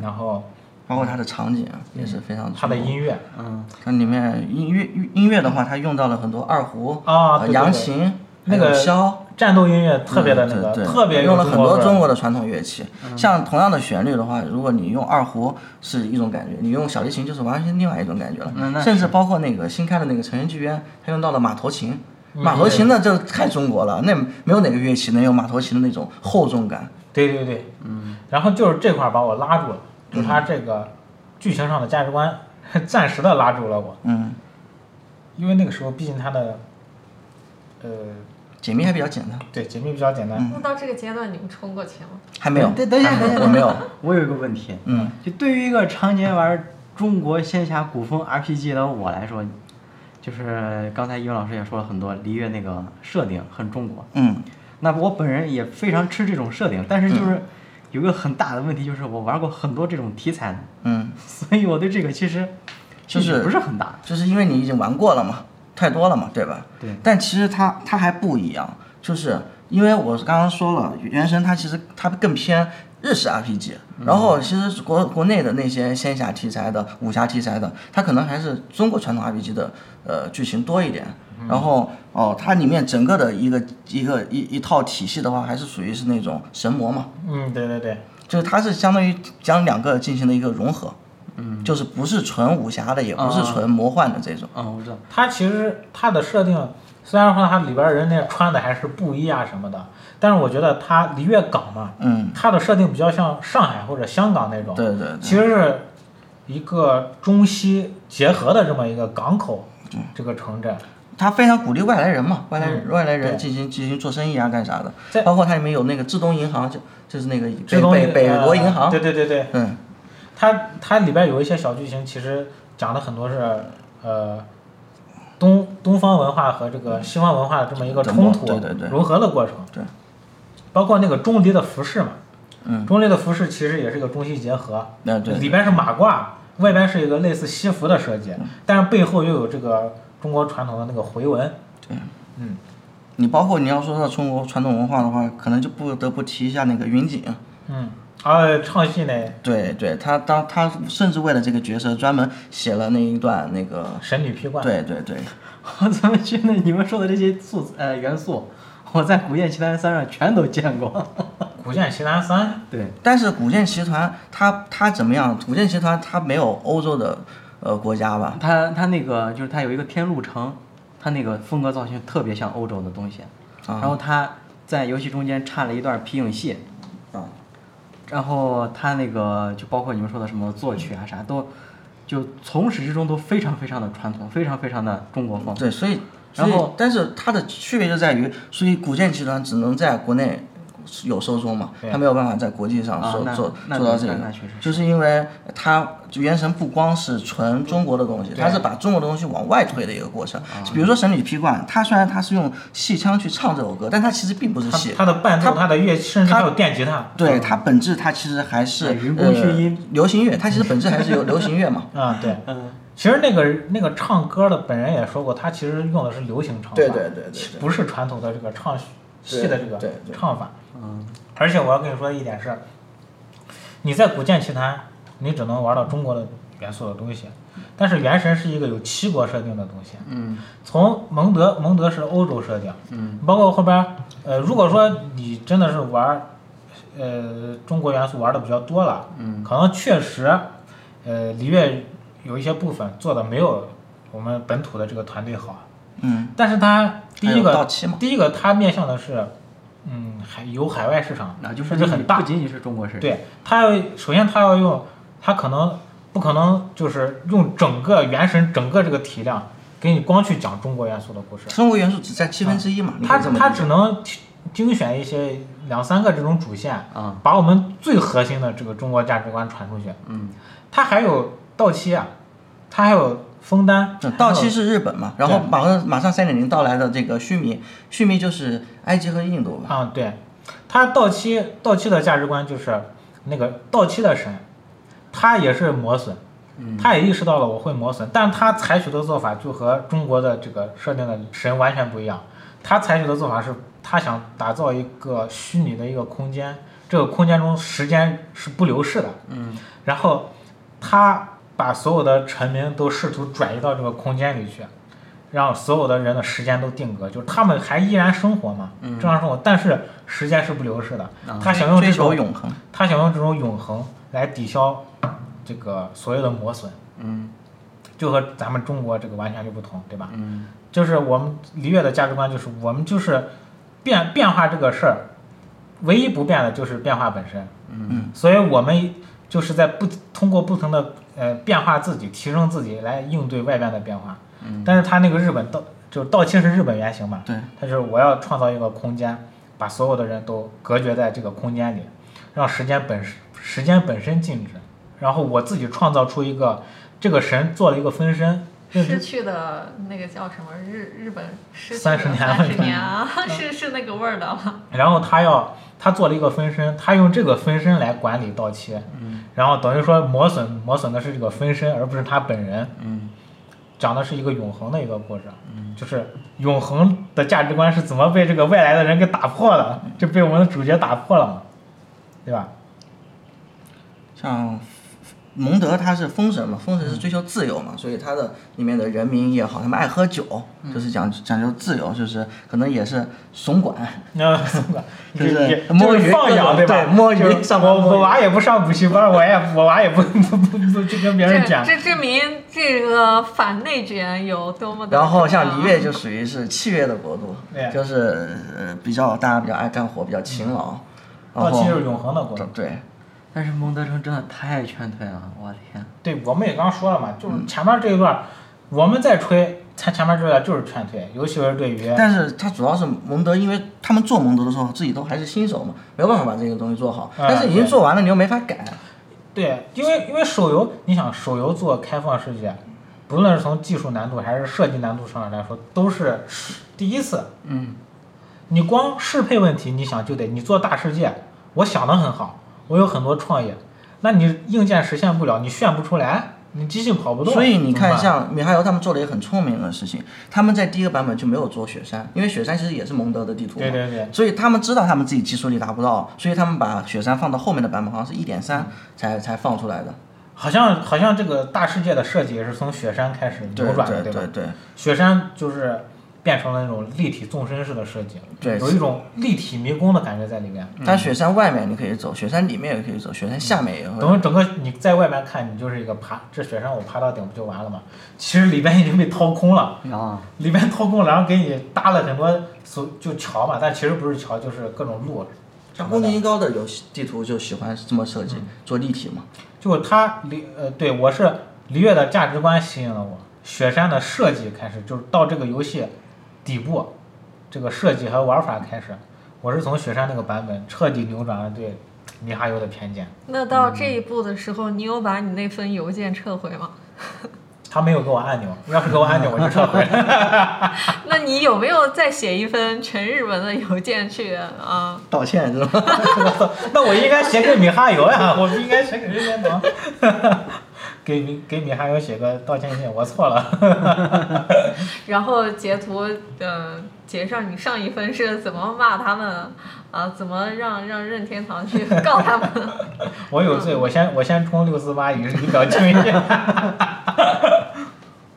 然后包括它的场景啊也是非常它的音乐嗯，它里面音乐音乐的话，它用到了很多二胡、呃啊扬琴、那个箫，战斗音乐特别的那个，嗯对对特别用了很多中国的传统乐器。像同样的旋律的话，如果你用二胡是一种感觉，你用小提琴就是完全另外一种感觉了。甚至包括那个新开的那个成人剧院，它用到了马头琴。嗯马头琴那就太中国了，那没有哪个乐器能有马头琴的那种厚重感。对对对，嗯，然后就是这块把我拉住了，就是它这个剧情上的价值观 *laughs* 暂时的拉住了我，嗯，因为那个时候毕竟他的，呃，解密还比较简单，对解密比较简单，嗯。那到这个阶段，你们充过钱吗？还没有。等等一下，等一下，我没有。*laughs* 我有一个问题，嗯，就对于一个常年玩中国仙侠古风 RPG 的我来说，就是刚才英老师也说了很多，璃月那个设定很中国。嗯，那我本人也非常吃这种设定，但是就是有个很大的问题，就是我玩过很多这种题材的，嗯，所以我对这个其实就是不是很大。就是因为你已经玩过了嘛，太多了嘛，对吧？对。但其实它它还不一样，就是因为我刚刚说了，原神它其实它更偏日式 RPG，然后其实国国内的那些仙侠题材的、武侠题材的，它可能还是中国传统 RPG 的呃剧情多一点。然后哦，它里面整个的一个一个一一套体系的话，还是属于是那种神魔嘛，嗯，对对对，就是它是相当于将两个进行了一个融合，嗯，就是不是纯武侠的，也不是啊纯魔幻的这种。嗯，我知道。它其实它的设定虽然说它里边人那穿的还是布衣啊什么的，但是我觉得它璃月港嘛，嗯，它的设定比较像上海或者香港那种，对对对。其实是一个中西结合的这么一个港口，这个城镇。他非常鼓励外来人嘛，外来人、嗯外来人进行进行做生意啊，干啥的在。包括它里面有那个浙东银行，就就是那个北北北呃国银行。对对对对，嗯，它它里边有一些小剧情，其实讲的很多是呃东东方文化和这个西方文化的这么一个冲突对对对融合的过程。对，包括那个钟离的服饰嘛，嗯钟离的服饰其实也是一个中西结合，那对里边是马褂，外边是一个类似西服的设计，嗯但是背后又有这个中国传统的那个回纹。对，嗯，你包括你要说到中国传统文化的话，可能就不得不提一下那个云锦。嗯，啊，唱戏呢，对对，他当他甚至为了这个角色专门写了那一段那个。神女劈冠。对对对，*laughs* 我怎么觉得你们说的这些素呃元素，我在《古剑奇谭三》上全都见过。*laughs* 古剑奇谭三，对，但是古剑奇谭它它怎么样？古剑奇谭它没有欧洲的呃国家吧？它它那个就是它有一个天路城，它那个风格造型特别像欧洲的东西，啊然后它在游戏中间插了一段皮影戏，啊，然后他那个就包括你们说的什么作曲啊啥都，就从始至终都非常非常的传统，非常非常的中国风。对，所以然后但是它的区别就在于，所以古剑集团只能在国内有收宗嘛，对它没有办法在国际上啊做做做到这个就是因为它原神不光是纯中国的东西，对它是把中国的东西往外推的一个过程。啊比如说《神女劈冠》，它虽然它是用戏腔去唱这首歌，但它其实并不是戏，它的伴奏、它的乐器，甚至还有电吉他。对它本质它其实还是哎云宫迅音呃流行乐，它其实本质还是有流行乐嘛。啊，对。嗯，其实那个那个唱歌的本人也说过，他其实用的是流行唱法，对对对对对不是传统的这个唱戏的这个唱法。嗯，而且我要跟你说一点是，你在《古剑奇谭》，你只能玩到中国的元素的东西，但是《原神》是一个有七国设定的东西。嗯，从蒙德，蒙德是欧洲设定，嗯，包括后边，呃，如果说你真的是玩，呃，中国元素玩的比较多了，嗯，可能确实，呃，璃月有一些部分做的没有我们本土的这个团队好，嗯，但是它第一个，到期嘛，第一个它面向的是，嗯，海有海外市场，那就是甚至很大不，仅仅是中国市场。对，它要首先它要用，它可能不可能就是用整个原神整个这个体量给你光去讲中国元素的故事，中国元素只占七分之一嘛，它它只能精选一些两三个这种主线，啊，把我们最核心的这个中国价值观传出去。嗯，它还有到期啊，它还有枫丹嗯，到期是日本嘛，然后马上马上三点零到来的这个须弥，须弥就是埃及和印度吧，啊，对，它到期到期的价值观就是那个到期的神，他也是磨损，他也意识到了我会磨损，但他采取的做法就和中国的这个设定的神完全不一样。他采取的做法是，他想打造一个虚拟的一个空间，这个空间中时间是不流逝的。嗯，然后他把所有的臣民都试图转移到这个空间里去，让所有的人的时间都定格，就是他们还依然生活嘛，正常生活，但是时间是不流逝的。啊他想用追这种求永恒。他想用这种永恒来抵消这个所有的磨损，嗯就和咱们中国这个完全就不同，对吧？嗯就是我们璃月的价值观就是我们就是变变化这个事儿，唯一不变的就是变化本身。嗯所以我们就是在不通过不同的呃变化自己，提升自己来应对外边的变化。嗯但是他那个日本道就到期是日本原型嘛，对，他是我要创造一个空间，把所有的人都隔绝在这个空间里，让时间本时间本身静止，然后我自己创造出一个这个神做了一个分身，失去的那个叫什么日日本失去30的年三十年啊，是是那个味儿的吗？然后他要他做了一个分身，他用这个分身来管理到期，嗯。然后等于说磨损磨损的是这个分身，而不是他本人，嗯。讲的是一个永恒的一个故事，就是永恒的价值观是怎么被这个外来的人给打破的，就被我们的主角打破了嘛，对吧？像蒙德他是封神嘛，封神是追求自由嘛，所以他的里面的人民也好，他们爱喝酒，就是讲讲究自由，就是可能也是怂管，那怂管。*laughs* 就是摸鱼放养对吧？对摸鱼上我我娃也不上补习班，我也我娃也不 *laughs* 不不不去跟别人讲。这证明这个反内卷有多么的。然后像璃月就属于是契约的国度，就是呃比较大家比较爱干活，比较勤劳，然到期是永恒的国度，对，但是蒙德城真的太劝退了，我天！对，我们也刚说了嘛，嗯就是前面这一段，我们在吹，他前面这段就是劝退，尤其是对于但是他主要是蒙德，因为他们做蒙德的时候自己都还是新手嘛，没有办法把这个东西做好。啊但是已经做完了，你又没法改。对，因为因为手游，你想手游做开放世界，不论是从技术难度还是设计难度上来说，都是第一次。嗯，你光适配问题，你想就得你做大世界，我想的很好，我有很多创业，那你硬件实现不了，你炫不出来，你机器跑不动。所以你看，像米哈游他们做了一个很聪明的事情，他们在第一个版本就没有做雪山，因为雪山其实也是蒙德的地图嘛。对对对，所以他们知道他们自己技术力达不到，所以他们把雪山放到后面的版本，好像是一点三才才放出来的。好像好像这个大世界的设计也是从雪山开始扭转的，吧？对对对，雪山就是变成了那种立体纵深式的设计，对有一种立体迷宫的感觉在里面。但雪山外面你可以走，雪山里面也可以走，雪山下面也会。等于整个你在外面看，你就是一个爬，这雪山我爬到顶不就完了吗？其实里边已经被掏空了，啊，里边掏空了，然后给你搭了很多所就桥嘛，但其实不是桥，就是各种路。像宫崎英高的游戏地图就喜欢这么设计，做立体嘛。就他离呃，对我是璃月的价值观吸引了我，雪山的设计开始就是到这个游戏底部，这个设计和玩法开始，我是从雪山那个版本彻底扭转了对米哈游的偏见。那到这一步的时候，你有把你那封邮件撤回吗？*laughs* 他没有给我按钮，要是给我按钮，我就撤回。*laughs* 那你有没有再写一封全日文的邮件去啊？*laughs* 道歉是吧？那我应该写给米哈游呀，我不应该写给任天堂。给你给米哈游写个道歉信，我错了。*laughs* 然后截图，呃，截上你上一分是怎么骂他们啊？怎么让让任天堂去告他们？*laughs* 我有罪，我先我先充六四八以以表敬意。*laughs*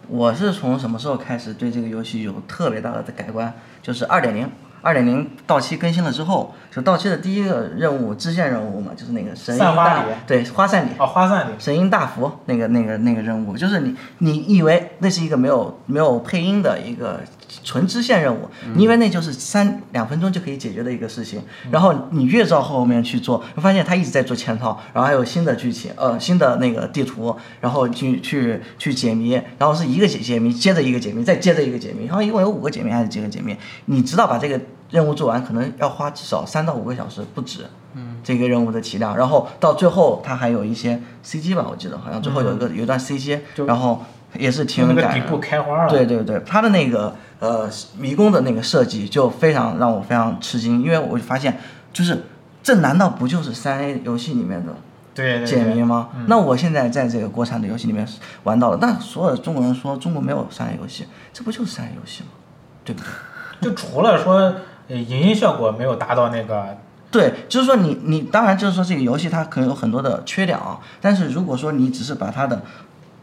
我是从什么时候开始对这个游戏有特别大的改观？就是二点零，二点零到期更新了之后，就到期的第一个任务支线任务嘛，就是那个神音大对花散里。哦，花散里。神音大福那个那个那个任务，就是你你以为那是一个没有没有配音的一个纯支线任务，你以为那就是三两分钟就可以解决的一个事情，然后你越照后面去做，会发现他一直在做嵌套，然后还有新的剧情，呃，新的那个地图，然后去去去解谜，然后是一个解解谜接着一个解谜，再接着一个解谜，然后一共有五个解谜还是几个解谜？你直到把这个任务做完，可能要花至少三到五个小时不止。嗯这个任务的体量，然后到最后它还有一些 CG 吧，我记得好像最后有一个、有一段 CG，然后也是挺那个底部开花了。对对对，它的那个呃迷宫的那个设计就非常让我非常吃惊，因为我就发现就是这难道不就是三 A 游戏里面的对对解谜对。吗？嗯那我现在在这个国产的游戏里面玩到了，那所有的中国人说中国没有三 A 游戏，这不就是三 A 游戏吗？对不对？*laughs* 就除了说呃影音效果没有达到那个，对，就是说你你当然就是说这个游戏它可能有很多的缺点啊，但是如果说你只是把它的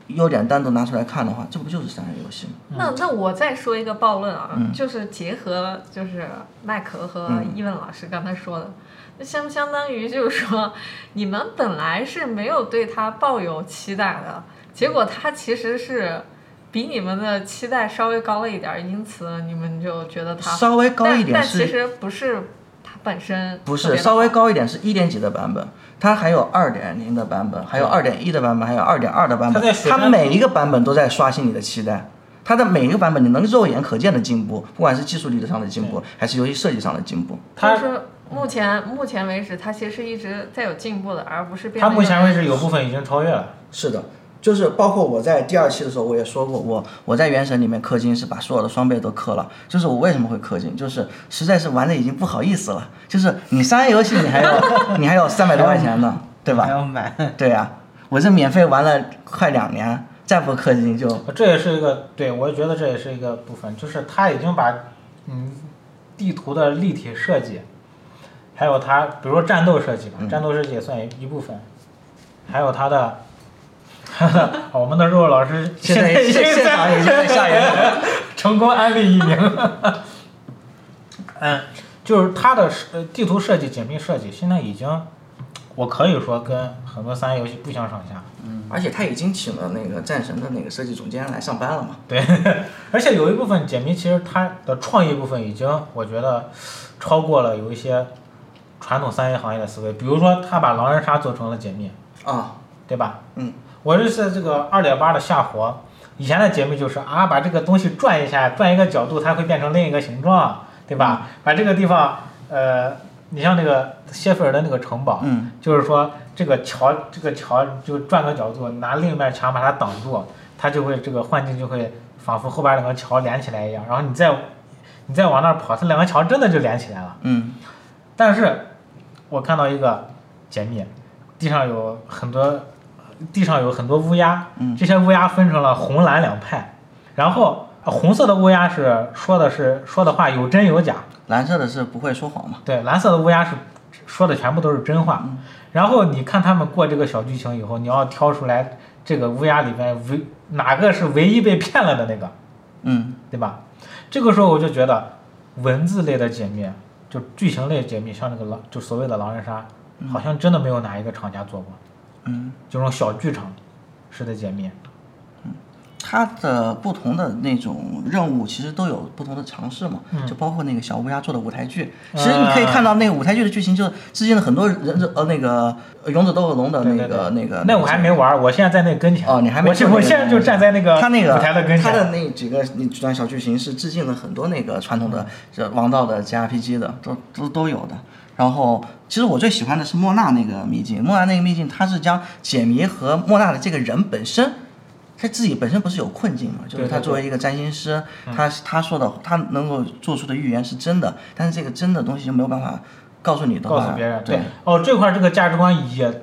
优点单独拿出来看的话，这不就是三 A 游戏吗？那那我再说一个暴论啊，嗯。就是结合就是麦克和嗯。伊文老师刚才说的，那相不相当于就是说，你们本来是没有对他抱有期待的，结果他其实是比你们的期待稍微高了一点儿，因此你们就觉得他稍微高一点但但其实不是它本身不是稍微高一点是一点几的版本，它还有二点零的版本，还有二点一的版本，还有二点二的版本它每一个版本都在刷新你的期待。它的每一个版本你能肉眼可见的进步，不管是技术力上的进步，还是游戏设计上的进步。它是目前目前为止，它其实一直在有进步的，而不是变它目前为止有部分已经超越了。是的，就是包括我在第二期的时候，我也说过，我我在原神里面氪金是把所有的双倍都氪了。就是我为什么会氪金，就是实在是玩的已经不好意思了。就是你三 A 游戏你还要 *laughs* 你还要三百多块钱呢，对吧还？要买，对呀、我这免费玩了快两年，再不氪金就这也是一个对我觉得这也是一个部分，就是他已经把嗯地图的立体设计，还有它比如说战斗设计吧，嗯战斗设计也算一一部分，还有它的。*laughs* 我们的肉肉老师现在已经现现场已经在下言了。成功安利一名。*laughs* 嗯，就是它的设呃地图设计、解密设计，现在已经，我可以说跟很多三 A 游戏不相上下。嗯而且他已经请了那个战神的那个设计总监来上班了嘛。对，*laughs* 而且有一部分解密，其实它的创意部分已经，我觉得超过了有一些传统三 A 行业的思维，比如说他把狼人杀做成了解密，啊，对吧？嗯，我这是这个二点八的下活，以前的解密就是啊，把这个东西转一下，转一个角度，它会变成另一个形状，对吧？把这个地方，呃，你像那个谢菲尔的那个城堡，嗯就是说这个桥，这个桥就转个角度，拿另一面墙把它挡住，它就会这个幻境就会仿佛后边两个桥连起来一样，然后你再你再往那儿跑，它两个桥真的就连起来了。嗯但是我看到一个解密，地上有很多，地上有很多乌鸦，嗯。这些乌鸦分成了红蓝两派，然后呃红色的乌鸦是说的是说的话有真有假，蓝色的是不会说谎嘛？对，蓝色的乌鸦是说的全部都是真话。然后你看他们过这个小剧情以后，你要挑出来这个乌鸦里边唯哪个是唯一被骗了的那个，嗯。对吧？这个时候我就觉得文字类的解密，就剧情类解密，像那个狼，就所谓的狼人杀，好像真的没有哪一个厂家做过。嗯，这种小剧场式的解密。嗯它的不同的那种任务其实都有不同的尝试嘛，嗯就包括那个小乌鸦做的舞台剧，其实你可以看到那个舞台剧的剧情，就是致敬了很多人呃那个呃勇者斗恶龙的那个那个。那我还没玩儿，我现在在那跟前。哦，你还没我我现在就站在那个他那个舞台的跟前他的。那几个那几段小剧情是致敬了很多那个传统的这王道的 G R P G 的，都都都有的。然后，其实我最喜欢的是莫娜那个秘境，莫娜那个秘境，它是将解谜和莫娜的这个人本身，他自己本身不是有困境嘛，就是他作为一个占星师，他他说的他能够做出的预言是真的，但是这个真的东西就没有办法告诉你的话，告诉别人，对，哦，这块儿这个价值观也，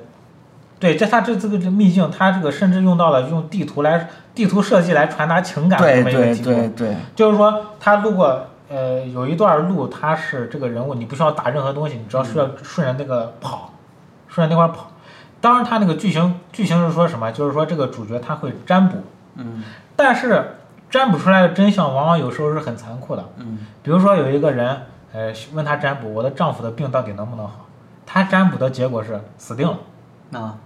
对，在他这这个这秘境，他这个甚至用到了用地图来地图设计来传达情感的对这么一个对。对对，就是说，他如果呃有一段路，他是这个人物，你不需要打任何东西，你只要需要顺着那个跑，顺着那块跑。当然，他那个剧情剧情是说什么？就是说这个主角他会占卜，嗯但是占卜出来的真相往往有时候是很残酷的。嗯比如说有一个人，呃，问他占卜，我的丈夫的病到底能不能好？他占卜的结果是死定了。啊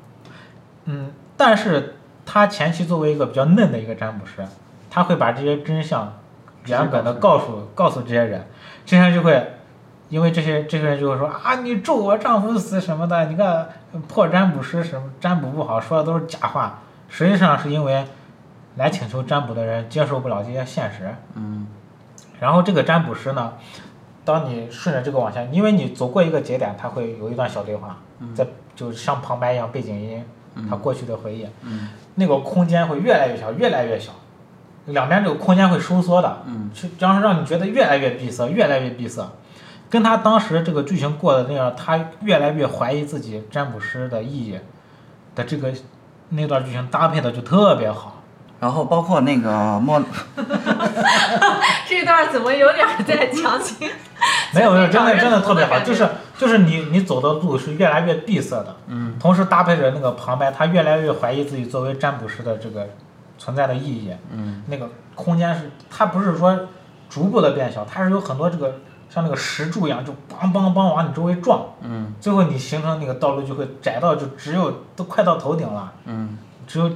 嗯，但是他前期作为一个比较嫩的一个占卜师，他会把这些真相原本的。告诉告诉这些人，这些人就会，因为这些这些人就会说啊，你咒我丈夫死什么的，你看破占卜师什么占卜不好，说的都是假话。实际上是因为来请求占卜的人接受不了这些现实，嗯。然后这个占卜师呢，当你顺着这个往下，因为你走过一个节点，他会有一段小对话，在就像旁白一样背景音，他过去的回忆，嗯。那个空间会越来越小，越来越小，两边这个空间会收缩的，嗯去然后让你觉得越来越闭塞，越来越闭塞。跟他当时这个剧情过的那样，他越来越怀疑自己占卜师的意义的这个那段剧情搭配的就特别好。然后包括那个莫 *laughs* 这段怎么有点在强行？*laughs* 没有没有，真的真的特别好，就是就是你你走的路是越来越闭塞的，嗯同时搭配着那个旁白，他越来越怀疑自己作为占卜师的这个存在的意义。嗯那个空间是，它不是说逐步的变小，它是有很多这个像那个石柱一样，就梆梆梆往你周围撞，嗯最后你形成那个道路就会窄到就只有都快到头顶了，嗯只有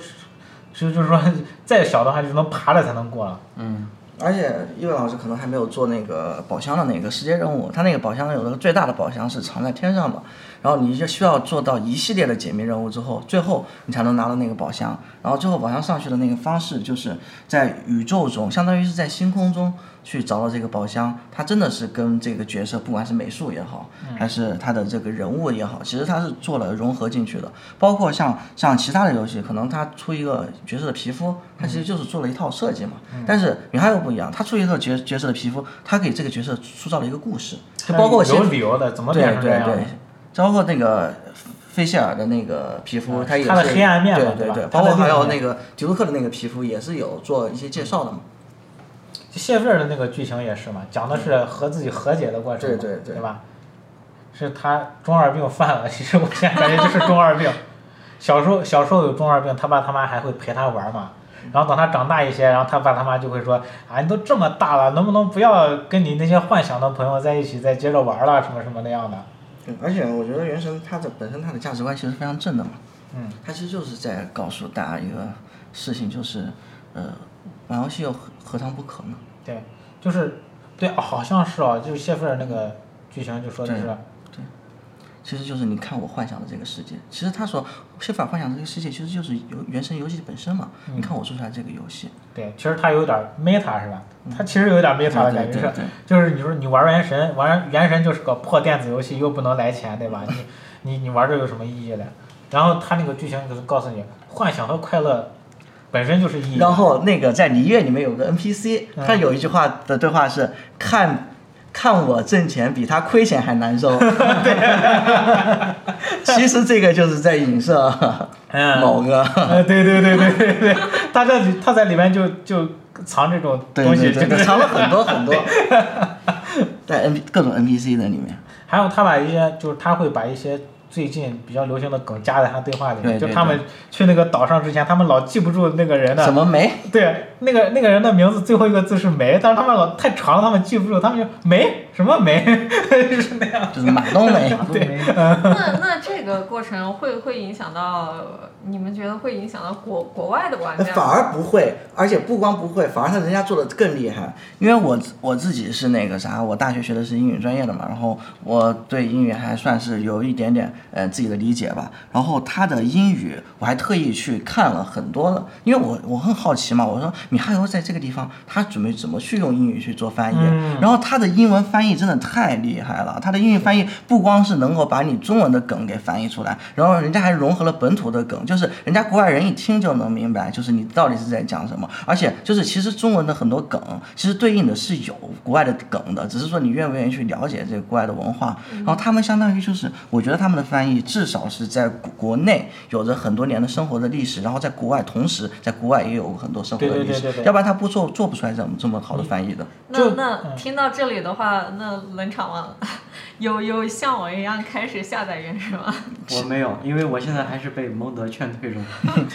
只有就是说再小的话就能爬着才能过了。嗯而且一位老师可能还没有做那个宝箱的那个世界任务，他那个宝箱有的最大的宝箱是藏在天上的，然后你就需要做到一系列的解密任务之后，最后你才能拿到那个宝箱。然后最后宝箱上去的那个方式，就是在宇宙中，相当于是在星空中去找到这个宝箱。它真的是跟这个角色，不管是美术也好，还是他的这个人物也好，其实它是做了融合进去的。包括像像其他的游戏，可能它出一个角色的皮肤，它其实就是做了一套设计嘛。但是米哈游不一样，他出一套角角色的皮肤，他给这个角色塑造了一个故事，就包括有先理由的，怎么对变成这样的对对？，包括那个菲谢尔的那个皮肤，嗯它也是它的黑暗面嘛对吧对对，包括还有那个迪卢克的那个皮肤也是有做一些介绍的嘛。谢菲尔的那个剧情也是嘛，讲的是和自己和解的过程嘛，对对对吧？是他中二病犯了，*laughs* 其实我现在感觉就是中二病。*laughs* 小时候小时候有中二病，他爸他妈还会陪他玩嘛。然后等他长大一些，然后他爸他妈就会说：“啊，你都这么大了，能不能不要跟你那些幻想的朋友在一起再接着玩了，什么什么那样的。对，而且我觉得原神它的本身它的价值观其实非常正的嘛，”嗯，它其实就是在告诉大家一个事情，就是呃，玩游戏又何何尝不可呢？对，就是对，哦好像是哦，就是谢菲尔那个剧情就说的是对，其实就是你看我幻想的这个世界。其实他说谢法幻想的这个世界，其实就是游原神游戏本身嘛。嗯你看我做出来这个游戏，对，其实它有点 meta 是吧？它其实有点 meta 的感觉是 *laughs* 就是你说你玩原神，玩原神就是个破电子游戏，又不能来钱，对吧？你 *laughs* 你你玩这有什么意义嘞？然后他那个剧情就是告诉你，幻想和快乐本身就是意义。然后那个在璃月里面有个 NPC，嗯他有一句话的对话是看。看我挣钱比他亏钱还难受，*laughs* *laughs* 其实这个就是在影射嗯。某个，呃，对对对对对对，他在里他在里面就就藏这种东西，对对，就是藏了很多很多，在 N 各种 NPC 的里面，还有他把一些就是他会把一些最近比较流行的梗加在他对话里面，对对就他们去那个岛上之前，他们老记不住那个人的什么梅，对，那个那个人的名字最后一个字是梅，但是他们老太长了，他们记不住，他们就梅什么梅，就 *laughs* 是那样。就是马冬梅，*laughs* 对，那那这个过程会会影响到，你们觉得会影响到国国外的玩家吗？反而不会，而且不光不会，反而他人家做的更厉害。因为我我自己是那个啥，我大学学的是英语专业的嘛，然后我对英语还算是有一点点呃自己的理解吧。然后他的英语我还特意去看了很多的，因为我我很好奇嘛，我说米哈游在这个地方他准备怎么去用英语去做翻译，嗯然后他的英文翻译真的太厉害了，他的英语翻译不光是能够把你中文的梗给翻译出来，然后人家还融合了本土的梗，就是人家国外人一听就能明白，就是你到底是在讲什么。而且就是其实中文的很多梗，其实对应的是有国外的梗的，只是说你愿不愿意去了解这个国外的文化。然后他们相当于就是，我觉得他们的翻译至少是在国国内有着很多年的生活的历史，然后在国外同时在国外也有很多生活的历史对对对对，对要不然他不做做不出来这么这么好的翻译的。那那嗯听到这里的话，那冷场了有有像我一样开始下载原神吗？*laughs* 我没有，因为我现在还是被蒙德劝退中，*laughs*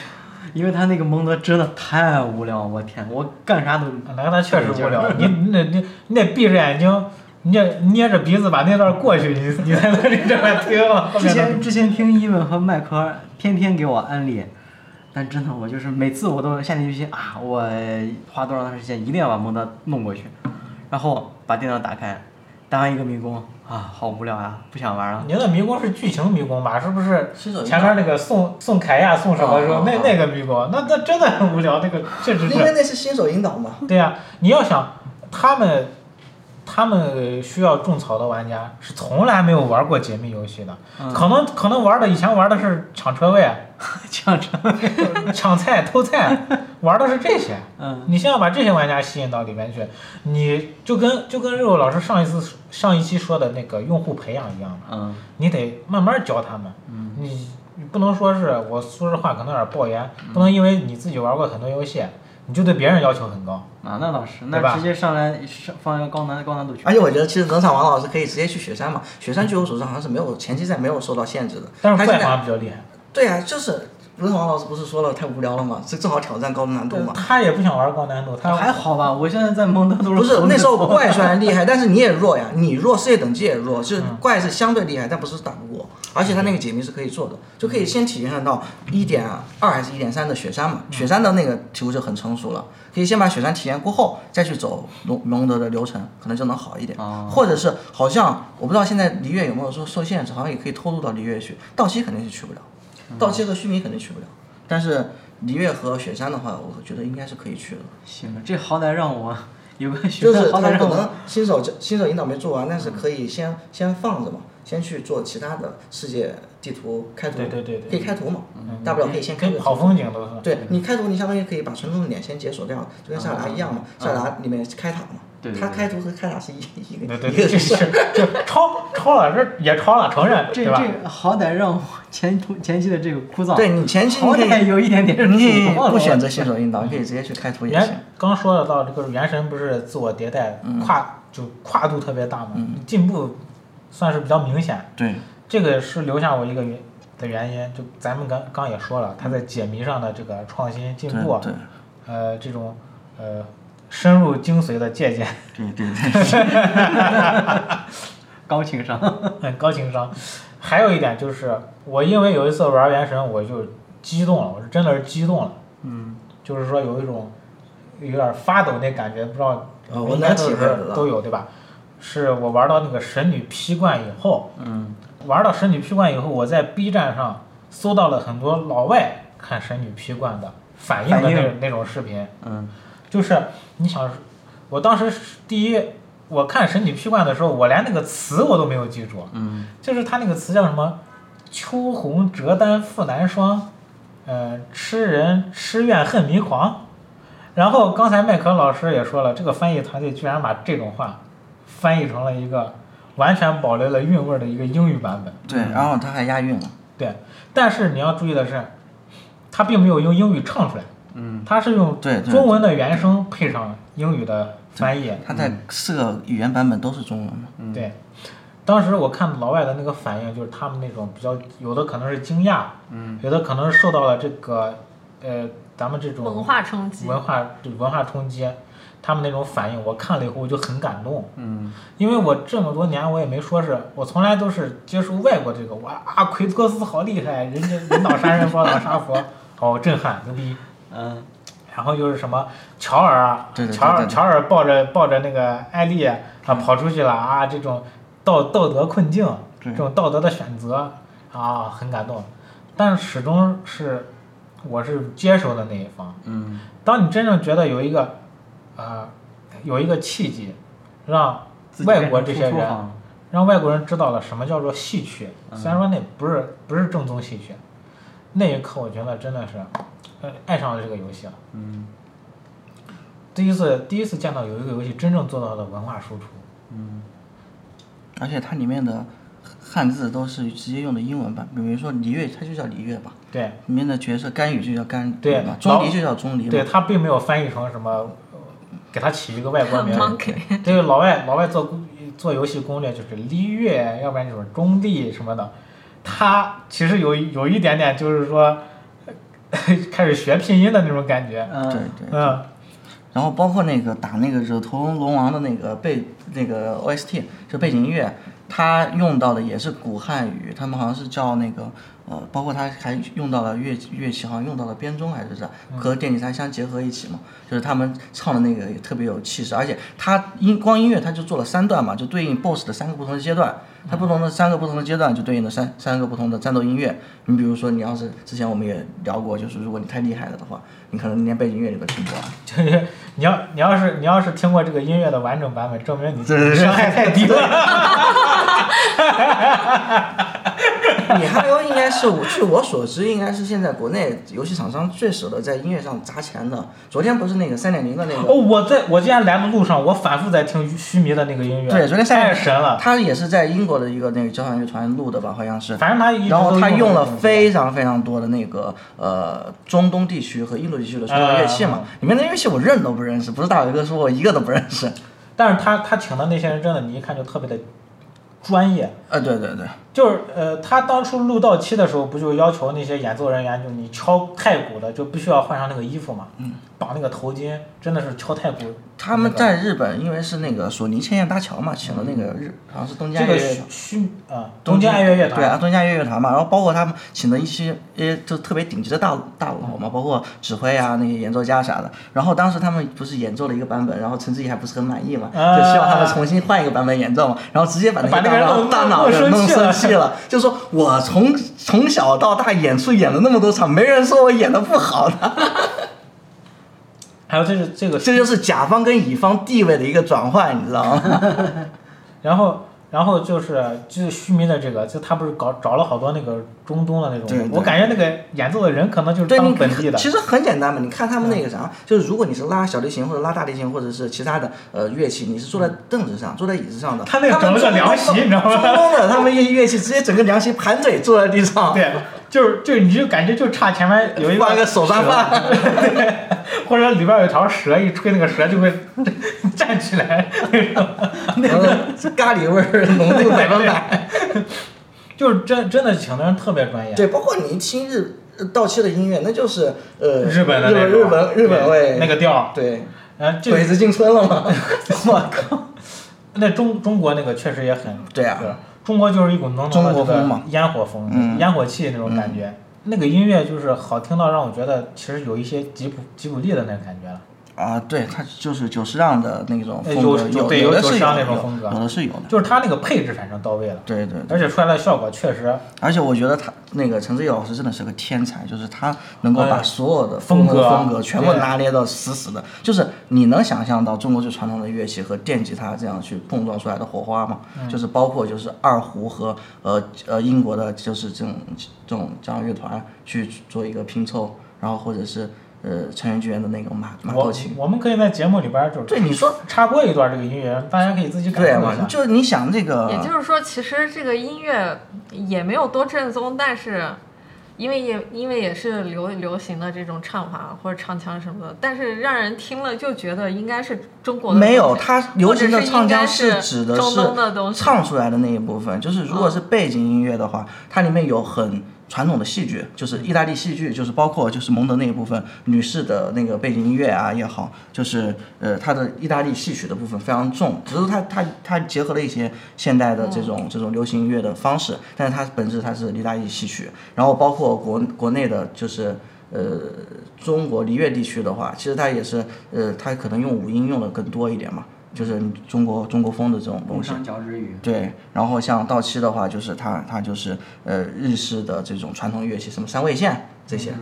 因为他那个蒙德真的太无聊，我天，我干啥都那个他确实无聊，你你得你你得闭着眼睛，你得捏着鼻子把那段过去，你你才能认真的听了。之前之前听伊文和麦克天天给我安利，但真的我就是每次我都下定决心啊，我花多长时间一定要把蒙德弄过去，然后把电脑打开，打完一个迷宫啊，好无聊啊、不想玩了。您的迷宫是剧情迷宫吧？是不是前面那个送送凯亚送什么时候那那个迷宫？那那真的很无聊，那个确实因为。那是新手引导嘛。对呀、你要想他们。他们需要种草的玩家是从来没有玩过解密游戏的，嗯。可能可能玩的以前玩的是抢车位、*laughs* 抢着，*laughs* 抢菜、偷菜，玩的是这些。嗯，你先要把这些玩家吸引到里面去，你就跟就跟肉肉老师上一次上一期说的那个用户培养一样的，嗯。你得慢慢教他们。嗯。你你不能说是我说实话可能有点抱怨，不能因为你自己玩过很多游戏，你就对别人要求很高。啊，那倒是，那直接上来上放一个高难高难度去。而且我觉得，其实冷场王老师可以直接去雪山嘛。雪山据我所知好像是没有前期赛没有受到限制的。但是怪他现在方比较厉害，对啊，就是冷场王老师不是说了太无聊了吗？这正好挑战高难度嘛。他也不想玩高难度，他还好吧，我现在在蒙德都是不是那时候怪虽然厉害，但是你也弱呀，你弱，世界等级也弱，就是嗯怪是相对厉害，但不是打不过。而且他那个解谜是可以做的，就可以先体验到一点二还是一点三的雪山嘛，雪山的那个题目就很成熟了，可以先把雪山体验过后，再去走蒙蒙德的流程，可能就能好一点。哦或者是好像我不知道现在璃月有没有说受限制，好像也可以偷渡到璃月去，道期肯定是去不了，道期和须弥肯定去不了，但是璃月和雪山的话，我觉得应该是可以去的。行，这好歹让我有个学就是他可能新手新手引导没做完，但是可以先先放着嘛，先去做其他的世界地图开图，对对对对可以开图嘛，嗯大不了可以先开个图。风景都是。对你开图，你相当于可以把纯中的脸先解锁掉，就跟塞尔达一样嘛，塞尔达里面开塔嘛，对对对它开图和开塔是一一个对对对，一个事儿。就超超了，这也超了，承认这对吧？这好歹让我前途前期的这个枯燥，对你前期好歹有一点点你可以主动不选择新手引导，你可以直接去开图也行原。刚说的到这个原神不是自我迭代，跨就跨度特别大嘛，嗯进步算是比较明显。对，这个是留下我一个原的原因，就咱们刚刚也说了，他在解谜上的这个创新进步，对呃，这种呃深入精髓的借鉴，*laughs* 对对对，*laughs* 高情商。*laughs* 很高情商。还有一点就是，我因为有一次玩原神，我就激动了，我是真的是激动了，嗯，就是说有一种有点发抖那感觉，不知道哦我应该都能体会是都有对吧？是我玩到那个神女劈冠以后，嗯，玩到神女劈冠以后，我在 B 站上搜到了很多老外看神女劈冠的反应的那那种视频，嗯就是你想，我当时第一，我看神女劈观的时候，我连那个词我都没有记住，嗯就是他那个词叫什么“秋红折丹复难霜”，呃，痴人痴怨恨迷狂。然后刚才麦克老师也说了，这个翻译团队居然把这种话翻译成了一个完全保留了韵味儿的一个英语版本。对，然后他还押韵了。对，但是你要注意的是，他并没有用英语唱出来，嗯他是用对对中文的原声配上英语的翻译。它在四个语言版本都是中文嘛。嗯对，当时我看老外的那个反应，就是他们那种比较有的可能是惊讶，嗯有的可能是受到了这个呃咱们这种文化冲击。文化对文化冲击，他们那种反应，我看了以后我就很感动，嗯因为我这么多年我也没说是我从来都是接触外国这个，哇啊奎托斯好厉害，人家人挡杀人，佛挡杀佛，*laughs* 好震撼牛逼。嗯。然后又是什么乔尔啊，对对对乔尔乔尔抱着抱着那个艾丽啊跑出去了啊，这种道道德困境，这种道德的选择啊，很感动。但是始终是我是接受的那一方。嗯。当你真正觉得有一个呃、有一个契机，让外国这些人让外国人知道了什么叫做戏曲，虽然说那不是不是正宗戏曲，那一刻我觉得真的是，呃，爱上了这个游戏了。嗯第一次第一次见到有一个游戏真正做到了文化输出，嗯而且它里面的汉字都是直接用的英文版，比如说璃月，它就叫璃月吧，对里面的角色甘雨就叫甘对雨嘛，钟离就叫钟离。对，它并没有翻译成什么，呃给它起一个外国名。个老外老外做做游戏攻略就是璃月，要不然就是中地什么的，他其实有一有一点点就是说，*laughs* 开始学拼音的那种感觉。嗯对对。嗯，然后包括那个打那个惹头龙王的那个背那个 OST 就背景音乐，他用到的也是古汉语，他们好像是叫那个呃，包括他还用到了乐乐器，好像用到了编钟还是啥，和电吉他相结合一起嘛，就是他们唱的那个也特别有气势，而且他音光音乐他就做了三段嘛，就对应 BOSS 的三个不同的阶段。它不同的三个不同的阶段就对应的三三个不同的战斗音乐。你比如说，你要是之前我们也聊过，就是如果你太厉害了的话，你可能连背景音乐你都听不完。就 *laughs* 是你要你要是你要是听过这个音乐的完整版本，证明你伤害太低了。*laughs* 米哈游应该是我据我所知，应该是现在国内游戏厂商最舍得在音乐上砸钱的。昨天不是那个三点零的那个哦，我在我今天来的路上，我反复在听须弥的那个音乐，对，昨天三太点神了。他也是在英国的一个那个交响乐团录的吧，好像是。反正他一然后他用了非常非常多的那个呃中东地区和印度地区的所有乐器嘛嗯，里面的乐器我认都不认识，不是大伟哥说我一个都不认识。但是他他请的那些人真的，你一看就特别的专业。呃，对对对，就是呃，他当初录到期的时候，不就要求那些演奏人员，就你敲太鼓的就必须要换上那个衣服嘛，嗯，绑那个头巾，真的是敲太鼓。他们在日本，因为是那个索尼千叶大桥嘛，请了那个日好像是东京这个爱乐乐团。啊，东京爱乐乐对啊，团，东京爱乐乐团嘛，然后包括他们请的一些呃，就特别顶级的大大佬嘛，包括指挥啊那些演奏家啥的。然后当时他们不是演奏了一个版本，然后陈志毅还不是很满意嘛，啊就希望他们重新换一个版本演奏嘛，然后直接把那个个大脑弄大脑弄给弄生气气了，就说我从从小到大演出演了那么多场，没人说我演的不好的，*laughs* 还有这是这个这就是甲方跟乙方地位的一个转换，你知道吗？*laughs* 然后，然后就是就是须弥的这个，就他不是搞找了好多那个中东的那种，我感觉那个演奏的人可能就是当本地的。其实很简单嘛，你看他们那个啥，就是如果你是拉小提琴或者拉大提琴或者是其他的呃乐器，你是坐在凳子上、坐在椅子上的，他那个整了个凉席你知道吗？中东的他们乐乐器直接整个凉席盘腿坐在地上，对，就是就你就感觉就差前面有一放一个手抓饭，对，*laughs* 或者里边有一条蛇，一吹那个蛇就会 *laughs* 站起来那种。然后咖喱味儿浓度百分百。*laughs* 就是真真的请的人特别专业。对，包括你听日到期的音乐，那就是呃日本的日那日本日本味那个调儿，对，然后这鬼子进村了嘛？我靠，那中中国那个确实也很对啊是中国就是一股浓浓的这个烟火风、嗯烟火气那种感觉。那个音乐就是好听到让我觉得其实有一些吉普吉普力的那个感觉了。啊，对，它就是久石让的那种风格，有的是有的，有那种风格有的是有的。就是他那个配置反正到位了，对对，而且出来的效果确实而且我觉得他那个陈志毅老师真的是个天才，就是他能够把哎所有的风格格风格全部拿捏到死死的，就是你能想象到中国最传统的乐器和电吉他这样去碰撞出来的火花吗？嗯就是包括就是二胡和呃呃英国的就是这种这种交响乐团去做一个拼凑，然后或者是呃成员剧院的那个马马我头琴。我们可以在节目里边儿就是对你说插播一段这个音乐，大家可以自己感？受一下。就你想这个，也就是说，其实这个音乐也没有多正宗，但是因为也因为也是流流行的这种唱法或者唱腔什么的，但是让人听了就觉得应该是中国的没有，它流行的唱腔是指的中东的东西。是唱出来的那一部分。就是如果是背景音乐的话，它里面有很传统的戏剧，就是意大利戏剧，就是包括就是蒙德那一部分女士的那个背景音乐啊也好，就是呃它的意大利戏曲的部分非常重，只是它它它结合了一些现代的这种、这种流行音乐的方式，但是它本质它是意大利戏曲，然后包括国国内的就是。呃，中国璃越地区的话，其实它也是，呃，它可能用五音用的更多一点嘛，就是中国中国风的这种东西。工商角徵羽。对，然后像到期的话，就是它它就是呃日式的这种传统乐器，什么三味线这些。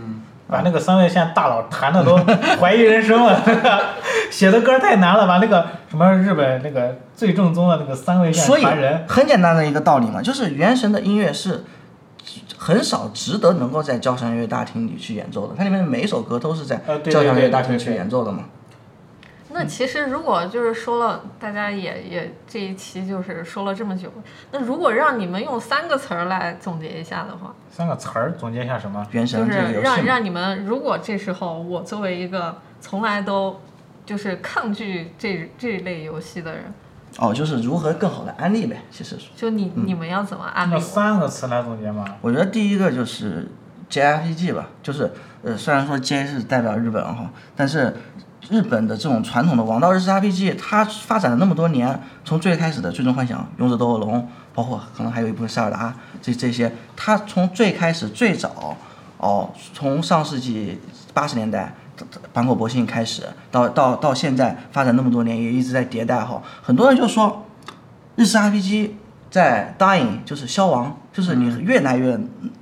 把那个三味线大佬弹的都 *laughs* 怀疑人生了，*laughs* 写的歌太难了，把那个什么日本那个最正宗的那个三味线所以传人，很简单的一个道理嘛，就是原神的音乐是很少值得能够在交响乐大厅里去演奏的，它里面每一首歌都是在交响乐大厅去对对演奏的嘛。那其实如果就是说了，大家也也这一期就是说了这么久，那如果让你们用三个词儿来总结一下的话，三个词儿总结一下什么？原就神这个游戏嘛，是让让你们，如果这时候我作为一个从来都就是抗拒这这类游戏的人，哦，就是如何更好的安利呗，其实是。就你你们要怎么安利用？三个词来总结吗？我觉得第一个就是 JRPG 吧，就是呃，虽然说 J 是代表日本哈，但是日本的这种传统的王道日式 RPG，它发展了那么多年，从最开始的《最终幻想》《勇者斗恶龙》，包括可能还有一部分塞尔达这这些，它从最开始最早哦，从上世纪八十年代。坂口博信开始，到到到现在发展那么多年，也一直在迭代哈。很多人就说，日式 RPG 在 dying 就是消亡，就是你越来越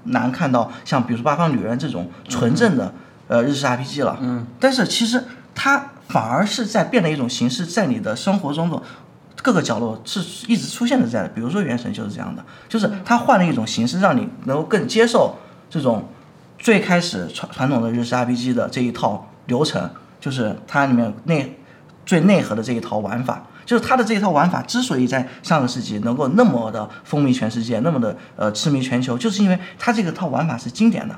难看到像比如说《八方旅人》这种纯正的呃日式 RPG 了。嗯。但是其实它反而是在变的一种形式，在你的生活中的各个角落是一直出现的在的。比如说《原神》就是这样的，就是它换了一种形式，让你能够更接受这种最开始传传统的日式 RPG 的这一套流程，就是它里面内最内核的这一套玩法。就是它的这一套玩法之所以在上个世纪能够那么的风靡全世界，那么的呃痴迷全球，就是因为它这个套玩法是经典的，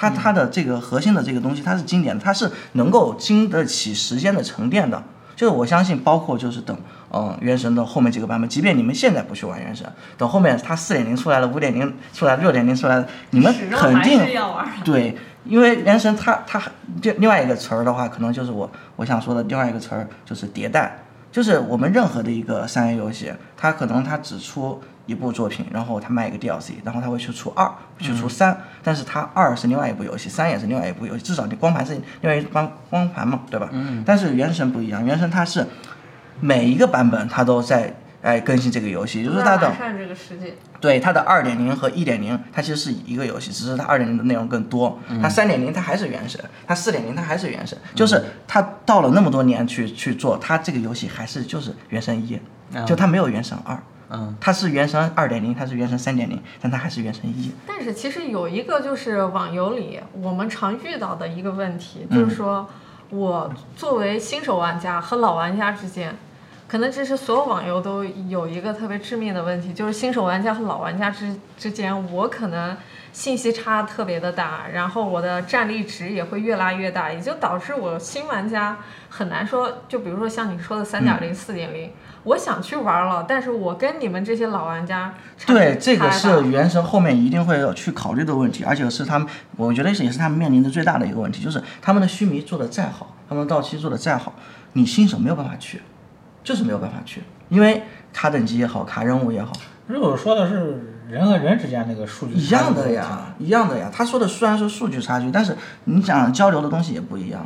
它它的这个核心的这个东西它是经典的，它是能够经得起时间的沉淀的。就是我相信，包括就是等嗯原神的后面几个版本，即便你们现在不去玩原神，等后面它四点零出来了，五点零出来了，六点零出来了，你们肯定要玩。对，因为原神它它这另外一个词儿的话，可能就是我我想说的另外一个词儿就是迭代，就是我们任何的一个三 A 游戏，它可能它只出一部作品，然后他卖一个 DLC，然后他会去出二，去出三，但是他二是另外一部游戏，三也是另外一部游戏，至少你光盘是另外一光光盘嘛，对吧？嗯。但是原神不一样，原神它是每一个版本它都在哎更新这个游戏，就是它的。对它的二点零和一点零，它其实是一个游戏，只是它二点零的内容更多。它三点零它还是原神，它四点零它还是原神，就是它到了那么多年去去做，它这个游戏还是就是原神一，就它没有原神二。嗯，它是原神二点零，它是原神三点零，但它还是原神一。但是其实有一个就是网游里我们常遇到的一个问题，就是说我作为新手玩家和老玩家之间，可能这是所有网游都有一个特别致命的问题，就是新手玩家和老玩家之之间，我可能信息差特别的大，然后我的战力值也会越拉越大，也就导致我新玩家很难说，就比如说像你说的三点零、四点零。我想去玩了，但是我跟你们这些老玩家对，这个是原神后面一定会要去考虑的问题，而且是他们，我觉得是也是他们面临的最大的一个问题，就是他们的须弥做的再好，他们的到期做的再好，你新手没有办法去，就是没有办法去，因为卡等级也好，卡任务也好，如果说的是人和人之间那个数据一样的呀，一样的呀。他说的虽然是数据差距，但是你想交流的东西也不一样。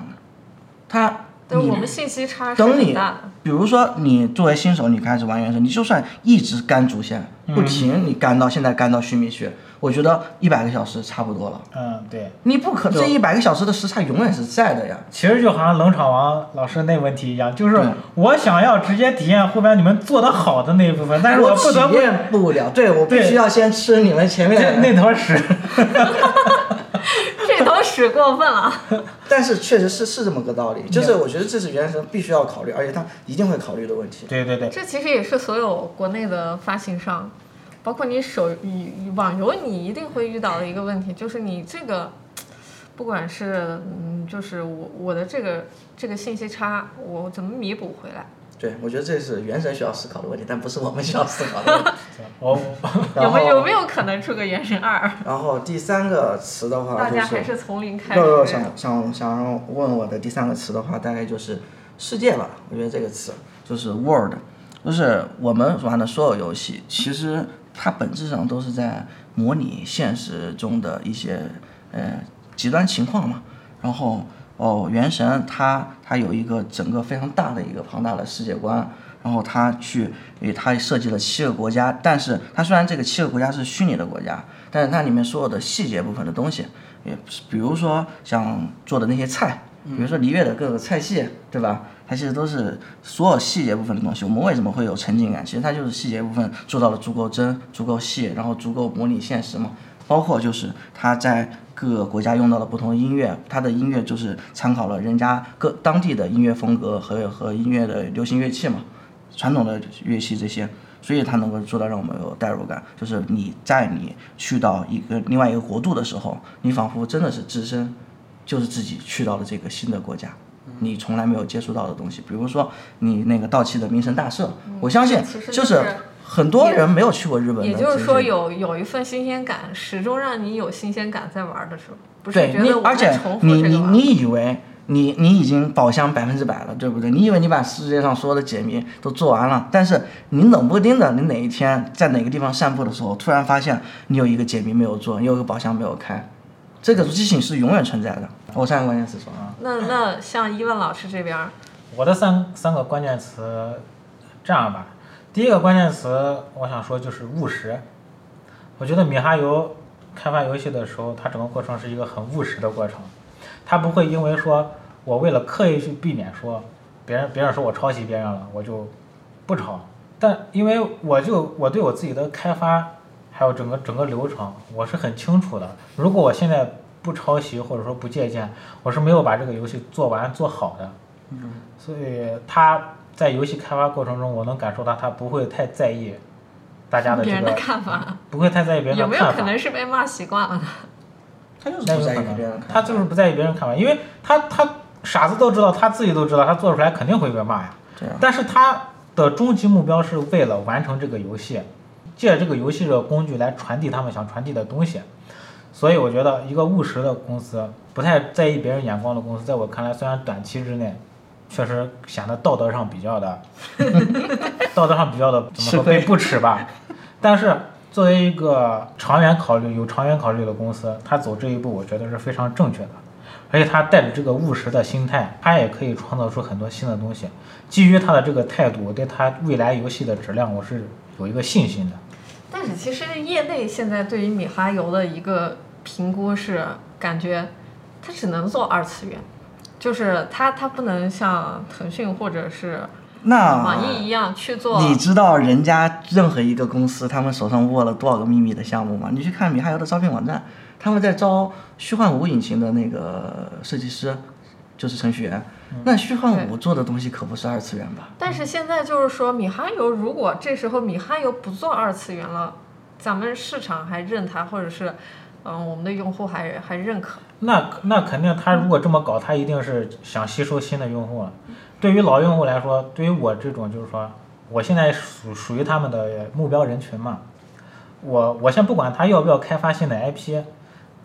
他你对我们信息差是等你很大的。比如说你作为新手，你开始玩原神，你就算一直干主线不停，你干到现在干到须弥区，我觉得一百个小时差不多了。嗯，对。你不可这一百个小时的时差永远是在的呀。其实就好像冷场王老师那问题一样，就是我想要直接体验后边你们做的好的那一部分，但是我不得不体验不了，对我必须要先吃你们前面那坨屎。*laughs* 这头屎过分了。*laughs* 但是确实是是这么个道理，就是我觉得这是原神必须要考虑，而且他一定会考虑的问题。对对对，这其实也是所有国内的发行商，包括你手你网游，你一定会遇到的一个问题，就是你这个，不管是嗯，就是我我的这个这个信息差，我怎么弥补回来？对，我觉得这是原神需要思考的问题，但不是我们需要思考的问题。*laughs* 我有没有没有可能出个原神二？然后第三个词的话就大家还是，从零开始。想想想让问我的第三个词的话，大概就是世界吧。我觉得这个词就是 world，就是我们玩的所有游戏，其实它本质上都是在模拟现实中的一些呃极端情况嘛。然后哦，原神它它有一个整个非常大的一个庞大的世界观，然后它去，诶，它设计了七个国家，但是它虽然这个七个国家是虚拟的国家，但是它里面所有的细节部分的东西，也比如说像做的那些菜，比如说璃月的各个菜系，对吧？它其实都是所有细节部分的东西。我们为什么会有沉浸感？其实它就是细节部分做到了足够真、足够细，然后足够模拟现实嘛。包括就是它在各个国家用到的不同的音乐，它的音乐就是参考了人家各当地的音乐风格和和音乐的流行乐器嘛，传统的乐器这些，所以它能够做到让我们有代入感。就是你在你去到一个另外一个国度的时候，你仿佛真的是置身，就是自己去到了这个新的国家。你从来没有接触到的东西，比如说你那个到期的名神大社，我相信就是很多人没有去过日本也就是说有有一份新鲜感，始终让你有新鲜感在玩的时候，不是觉得，我而且重复你你这个玩你以为你你已经宝箱百分之百了，对不对？你以为你把世界上所有的解谜都做完了，但是你冷不丁的，你哪一天在哪个地方散步的时候，突然发现你有一个解谜没有做，你有个宝箱没有开，这个激情是永远存在的。我三个关键词说啊，那那像伊万老师这边儿，我的三三个关键词，这样吧，第一个关键词我想说就是务实。我觉得米哈游开发游戏的时候，它整个过程是一个很务实的过程，它不会因为说我为了刻意去避免说别人别人说我抄袭别人了，我就不抄。但因为我就我对我自己的开发还有整个整个流程我是很清楚的，如果我现在不抄袭或者说不借鉴，我是没有把这个游戏做完做好的。嗯所以他在游戏开发过程中，我能感受到他不会太在意大家的别人的这个，看法，不会太在意别人的看法。没有可能是被骂习惯了呢？*laughs* 他就是不在意别人看法他就是不在意别人看法，因为他他傻子都知道，他自己都知道，他做出来肯定会被骂呀。对啊，但是他的终极目标是为了完成这个游戏，借这个游戏的工具来传递他们想传递的东西。所以我觉得一个务实的公司，不太在意别人眼光的公司，在我看来，虽然短期之内确实显得道德上比较的，*laughs* 道德上比较的怎么说被不耻吧，但是作为一个长远考虑、有长远考虑的公司，他走这一步，我觉得是非常正确的。而且他带着这个务实的心态，他也可以创造出很多新的东西。基于他的这个态度，我对他未来游戏的质量，我是有一个信心的。但是其实业内现在对于米哈游的一个评估是，感觉他只能做二次元，就是它它不能像腾讯或者是那网易一样去做。你知道人家任何一个公司他们手上握了多少个秘密的项目吗？你去看米哈游的招聘网站，他们在招虚幻五引擎的那个设计师，就是程序员。那虚幻五做的东西可不是二次元吧？但是现在就是说，米哈游如果这时候米哈游不做二次元了，咱们市场还认它，或者是嗯我们的用户还还认可。那那肯定，他如果这么搞，他一定是想吸收新的用户了。对于老用户来说，对于我这种就是说，我现在属属于他们的目标人群嘛。我我先不管他要不要开发新的 IP，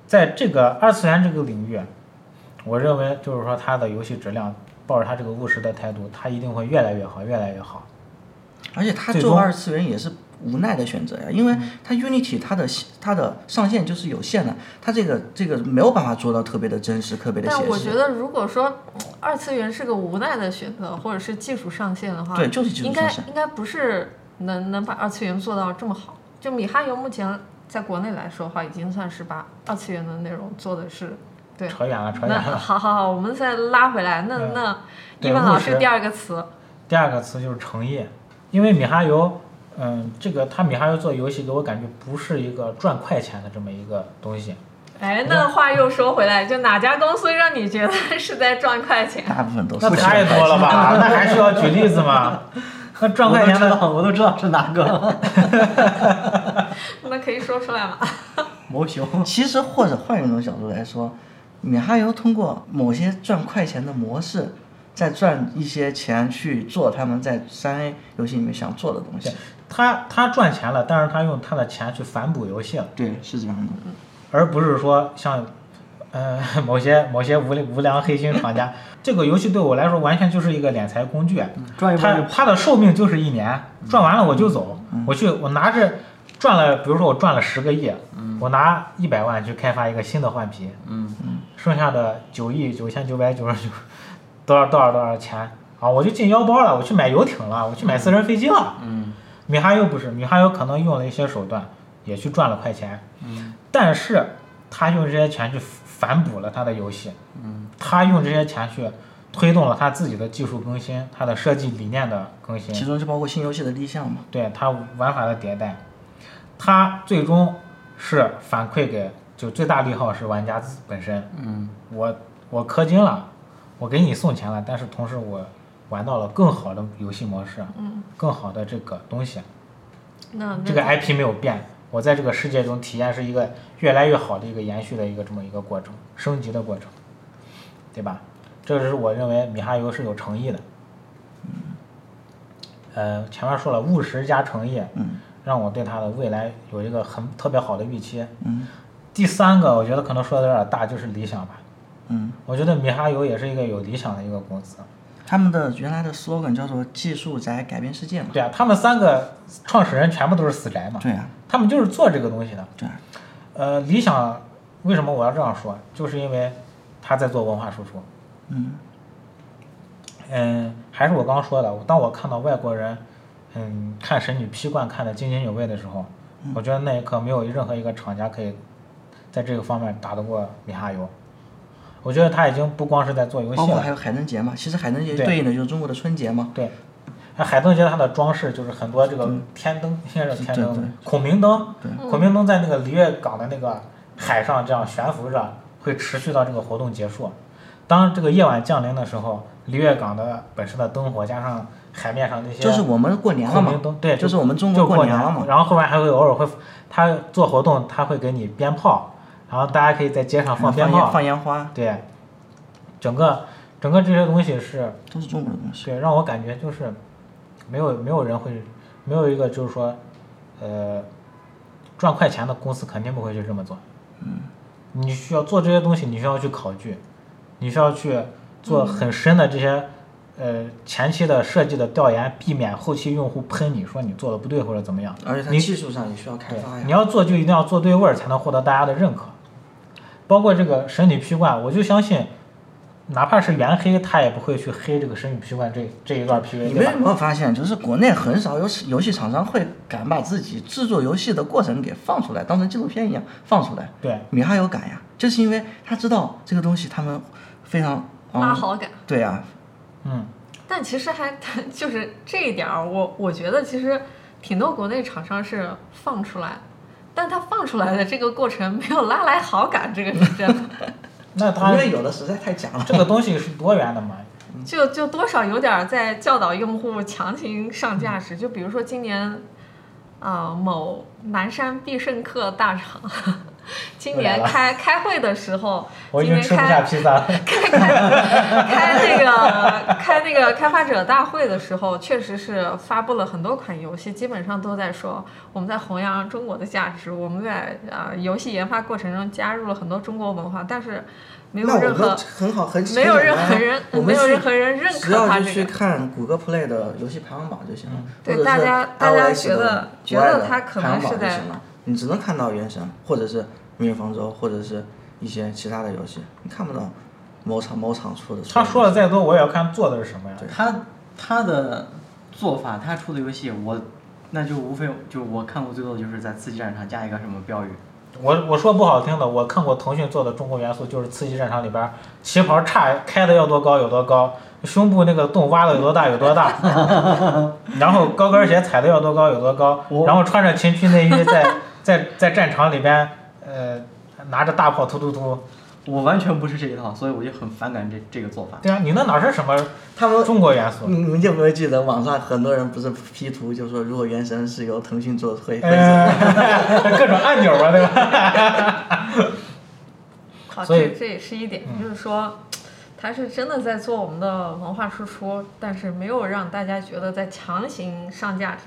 在这个二次元这个领域，我认为就是说他的游戏质量，抱着他这个务实的态度，他一定会越来越好，越来越好。而且他做二次元也是无奈的选择呀，因为它 Unity 它的它的上限就是有限的，它这个这个没有办法做到特别的真实、特别的写实。但我觉得，如果说嗯二次元是个无奈的选择，或者是技术上限的话，对就是技术应该上限应该应该不是能能把二次元做到这么好。就米哈游目前在国内来说的话，已经算是把二次元的内容做的是对。扯远了，扯远了。好好好，我们再拉回来。那嗯那对一般老师第二个词，第二个词就是诚意，因为米哈游，嗯，这个他米哈游做游戏给我感觉不是一个赚快钱的这么一个东西。哎，那话又说回来，就哪家公司让你觉得是在赚快钱？大部分都是那太多了吧？*laughs* 那还需要举例子吗？*laughs* 那赚快钱的，都，我都知道是哪个。*laughs* 那可以说出来吗？魔熊，其实或者换一种角度来说，米哈游通过某些赚快钱的模式，在赚一些钱去做他们在三 A 游戏里面想做的东西。他他赚钱了，但是他用他的钱去反哺游戏了，对，是这样的。而不是说像，呃，某些某些无无良黑心厂家，这个游戏对我来说完全就是一个敛财工具。赚一波就它它的寿命就是一年，赚完了我就走，我去我拿着赚了，比如说我赚了十个亿，我拿一百万去开发一个新的换皮，嗯剩下的九亿九千九百九十九多少多少多少钱啊，我就进腰包了，我去买游艇了，我去买私人飞机了。嗯米哈游不是，米哈游可能用了一些手段，也去赚了快钱，嗯但是他用这些钱去反哺了他的游戏，嗯他用这些钱去推动了他自己的技术更新，他的设计理念的更新，其中就包括新游戏的立项嘛。对他玩法的迭代，他最终是反馈给就最大利好是玩家自本身。嗯。我我氪金了，我给你送钱了，但是同时我玩到了更好的游戏模式，嗯，更好的这个东西。那那这个 IP 没有变，我在这个世界中体验是一个越来越好的一个延续的一个这么一个过程，升级的过程，对吧？这是我认为米哈游是有诚意的。呃，前面说了务实加诚意，嗯让我对它的未来有一个很特别好的预期。嗯第三个，我觉得可能说的有点大，就是理想吧。嗯，我觉得米哈游也是一个有理想的一个公司。他们的原来的 slogan 叫做“技术宅改变世界”嘛。对啊，他们三个创始人全部都是死宅嘛，对啊，他们就是做这个东西的。对啊。呃，理想为什么我要这样说？就是因为他在做文化输出。嗯嗯，还是我刚刚说的，当我看到外国人，嗯，看神女劈罐看得津津有味的时候，我觉得那一刻没有任何一个厂家可以在这个方面打得过米哈游。我觉得他已经不光是在做游戏了，包括还有海灯节嘛，其实海灯节对对应的就是中国的春节嘛。对。那海灯节它的装饰就是很多这个天灯，*laughs* 现在是天灯，孔明灯，对孔明灯在那个璃月港的那个海上这样悬浮着，会持续到这个活动结束。当这个夜晚降临的时候，璃月港的本身的灯火加上海面上那些就是我们过年了嘛对，就是我们中国过年了嘛。然后后面还会偶尔会，他做活动他会给你鞭炮，然后大家可以在街上放鞭烟炮，放烟花，对，整个整个这些东西是都是中国的东西。对，让我感觉就是没有没有人会，没有一个就是说，呃，赚快钱的公司肯定不会去这么做。嗯。你需要做这些东西，你需要去考据，你需要去做很深的这些，呃，前期的设计的调研，避免后期用户喷你说你做的不对或者怎么样。而且它你技术上也需要开发，呀。你要做就一定要做对味儿，才能获得大家的认可。包括这个神女劈冠，我就相信，哪怕是原黑，他也不会去黑这个神女劈冠这这一段 PV，你们有？没有发现，就是国内很少有游戏厂商会敢把自己制作游戏的过程给放出来，当成纪录片一样放出来。对，米哈游敢呀，就是因为他知道这个东西他们非常嗯，拉好感。对呀，嗯，但其实还 *laughs* 就是这一点儿，我我觉得其实挺多国内厂商是放出来，但他放出来的这个过程没有拉来好感，这个是真的，*laughs* 那他因为有的实在太假了。这个东西是多元的嘛？就就多少有点儿在教导用户强行上价值。就比如说今年啊、某南山必胜客大厂。*laughs* 今年开开会的时候，*laughs* 我已今年开经吃不下披萨了。开开开那个 *laughs* 开那个开发者大会的时候，确实是发布了很多款游戏，基本上都在说我们在弘扬中国的价值，我们在啊、游戏研发过程中加入了很多中国文化，但是没有任何很好，很没有任何人没有任何人认只可要就去他这个。看谷歌 Play 的游戏排行榜就行了，对大家大家觉得觉得他可能是在。你只能看到《原神》或者是《明日方舟》或者是一些其他的游戏，你看不到某厂某厂出的。他说的再多，我也要看做的是什么呀。他他的做法，他出的游戏，我那就无非就我看过最多的就是在刺激战场加一个什么标语，我我说不好听的，我看过腾讯做的中国元素，就是《刺激战场》里边儿旗袍叉开的要多高有多高，胸部那个洞挖的有多大有多大，*laughs* 然后高跟鞋踩的要多高有多高，然后穿着情趣内衣在在在战场里边，呃，拿着大炮突突突。我完全不是这一套，所以我就很反感这这个做法。对啊，你那哪是什么他们中国元素？你们有没有记得网上很多人不是 P 图，就说如果《原神》是由腾讯做会 *laughs* 各种按钮啊，对吧？*laughs* 好，所以这这也是一点，嗯就是说，他是真的在做我们的文化输出，但是没有让大家觉得在强行上价值，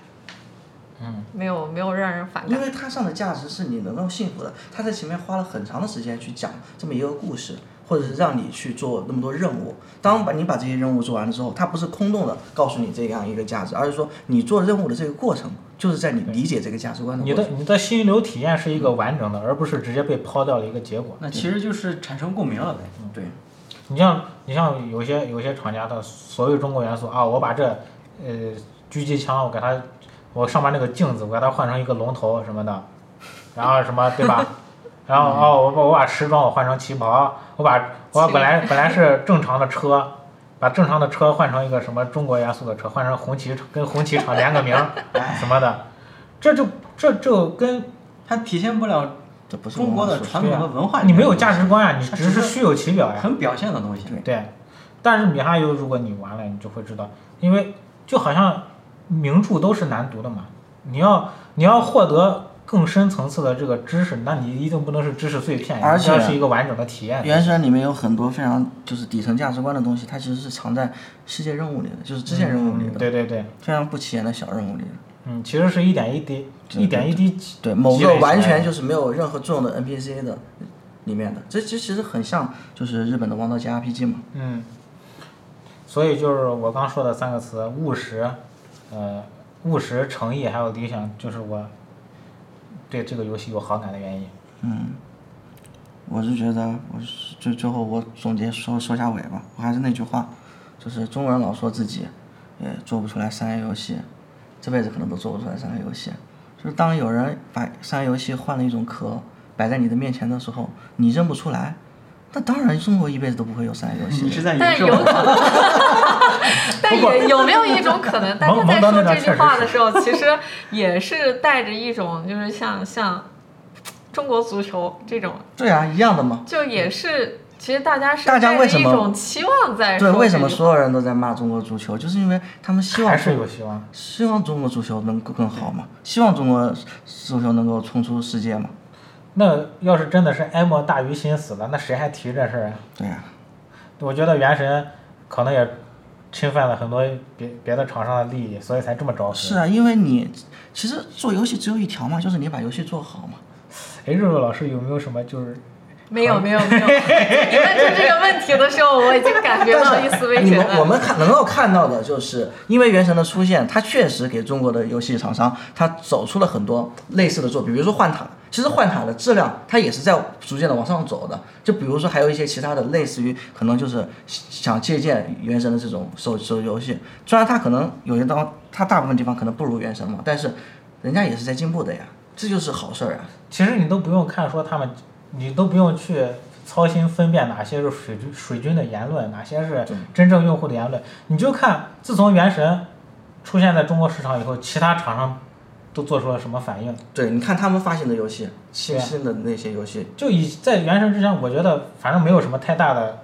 嗯，没有没有让人反感。因为它上的价值是你能够信服的，他在前面花了很长的时间去讲这么一个故事，或者是让你去做那么多任务。当把你把这些任务做完了之后，它不是空洞的告诉你这样一个价值，而是说你做任务的这个过程，就是在你理解这个价值观的你。的你的心流体验是一个完整的，而不是直接被抛掉了一个结果。那其实就是产生共鸣了呗。对，你像你像有些有些厂家的所谓中国元素啊，我把这呃狙击枪我给它，我上面那个镜子我给它换成一个龙头什么的，然后什么对吧？*laughs* 然后哦，我把我把时装我换成旗袍，我把我本来本来是正常的车，把正常的车换成一个什么中国元素的车，换成红旗跟红旗厂连个名儿 *laughs* 什么的，这就这就跟它体现不了这不是中国的传统的文化。你没有价值观呀，你只是只是虚有其表呀。很表现的东西。对，但是米哈游如果你玩了，你就会知道，因为就好像名著都是难读的嘛，你要你要获得更深层次的这个知识，那你一定不能是知识碎片，而且是一个完整的体验。原神里面有很多非常就是底层价值观的东西，它其实是藏在世界任务里的，就是支线任务里嗯的，对对对，非常不起眼的小任务里的。嗯，其实是一点一滴，一点一滴积对，某个完全的就是没有任何作用的 NPC 的里面的，这这其实很像就是日本的王道 JRPG 嘛。嗯，所以就是我刚说的三个词：务实，呃，务实、诚意还有理想，就是我对这个游戏有好感的原因。嗯，我是觉得，我是最最后我总结说说下尾吧，我还是那句话，就是中国人老说自己也做不出来三 A 游戏，这辈子可能都做不出来三 A 游戏。就是当有人把三 A 游戏换了一种壳摆在你的面前的时候，你认不出来，那当然中国一辈子都不会有三 A 游戏你是的。在影射我。但有可能，*laughs* 但也有没有一种可能，大家在说这句话的时候，其实也是带着一种，就是像像中国足球这种，对啊，一样的嘛。就也是，其实大家是大家带着一为什么种期望在说对，为什么所有人都在骂中国足球？就是因为他们希望还是有希望。希望中国足球能够更好嘛，希望中国足球能够冲出世界嘛。那要是真的是哀莫大于心死了，那谁还提这事儿啊？对呀、我觉得原神可能也侵犯了很多别别的厂商的利益，所以才这么着急。是啊，因为你其实做游戏只有一条嘛，就是你把游戏做好嘛。哎，肉肉老师有没有什么就是没有没有没有，你问出这个问题的时候，我已经感觉到一丝危险了。你们我们看能够看到的就是，因为原神的出现，它确实给中国的游戏厂商，它走出了很多类似的作品，比如说幻塔。其实幻塔的质量，它也是在逐渐的往上走的。就比如说还有一些其他的，类似于可能就是想借鉴原神的这种手手游戏，虽然它可能有些地方，它大部分地方可能不如原神嘛，但是人家也是在进步的呀，这就是好事儿啊。其实你都不用看说他们，你都不用去操心分辨哪些是水军水军的言论，哪些是真正用户的言论。你就看自从原神出现在中国市场以后，其他厂商都做出了什么反应。对，你看他们发行的游戏，新对新的那些游戏，就以在原神之前，我觉得反正没有什么太大的，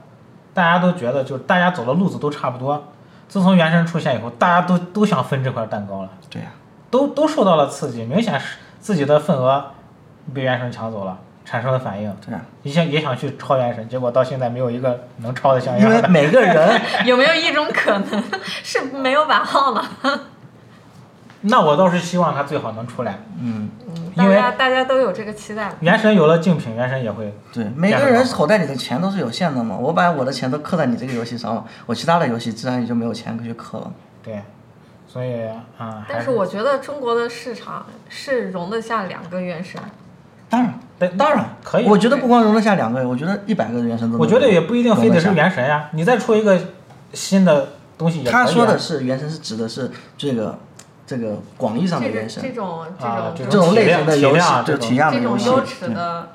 大家都觉得就是大家走的路子都差不多。自从原神出现以后，大家都都想分这块蛋糕了，对呀、都都受到了刺激，明显是自己的份额被原神抢走了，产生了反应。对呀、也想也想去超原神，结果到现在没有一个能超的像样因为样。每个人 *laughs* 有没有一种可能是没有版号了？*laughs* 那我倒是希望它最好能出来，嗯，因为家大家都有这个期待。原神有了竞品，原神也会对，每个人口袋里的钱都是有限的嘛。我把我的钱都刻在你这个游戏上了，我其他的游戏自然也就没有钱可以去氪了。对，所以啊，还但是我觉得中国的市场是容得下两个原神。当然，对当然可以我觉得不光容得下两个人，我觉得一百个原神都我觉得也不一定非得是原神呀，你再出一个新的东西也可以、啊。他说的是原神是指的是这个这个广义上的原神这，种这啊种这这种类型的游戏体量，这种对体量的这种游戏，优质的，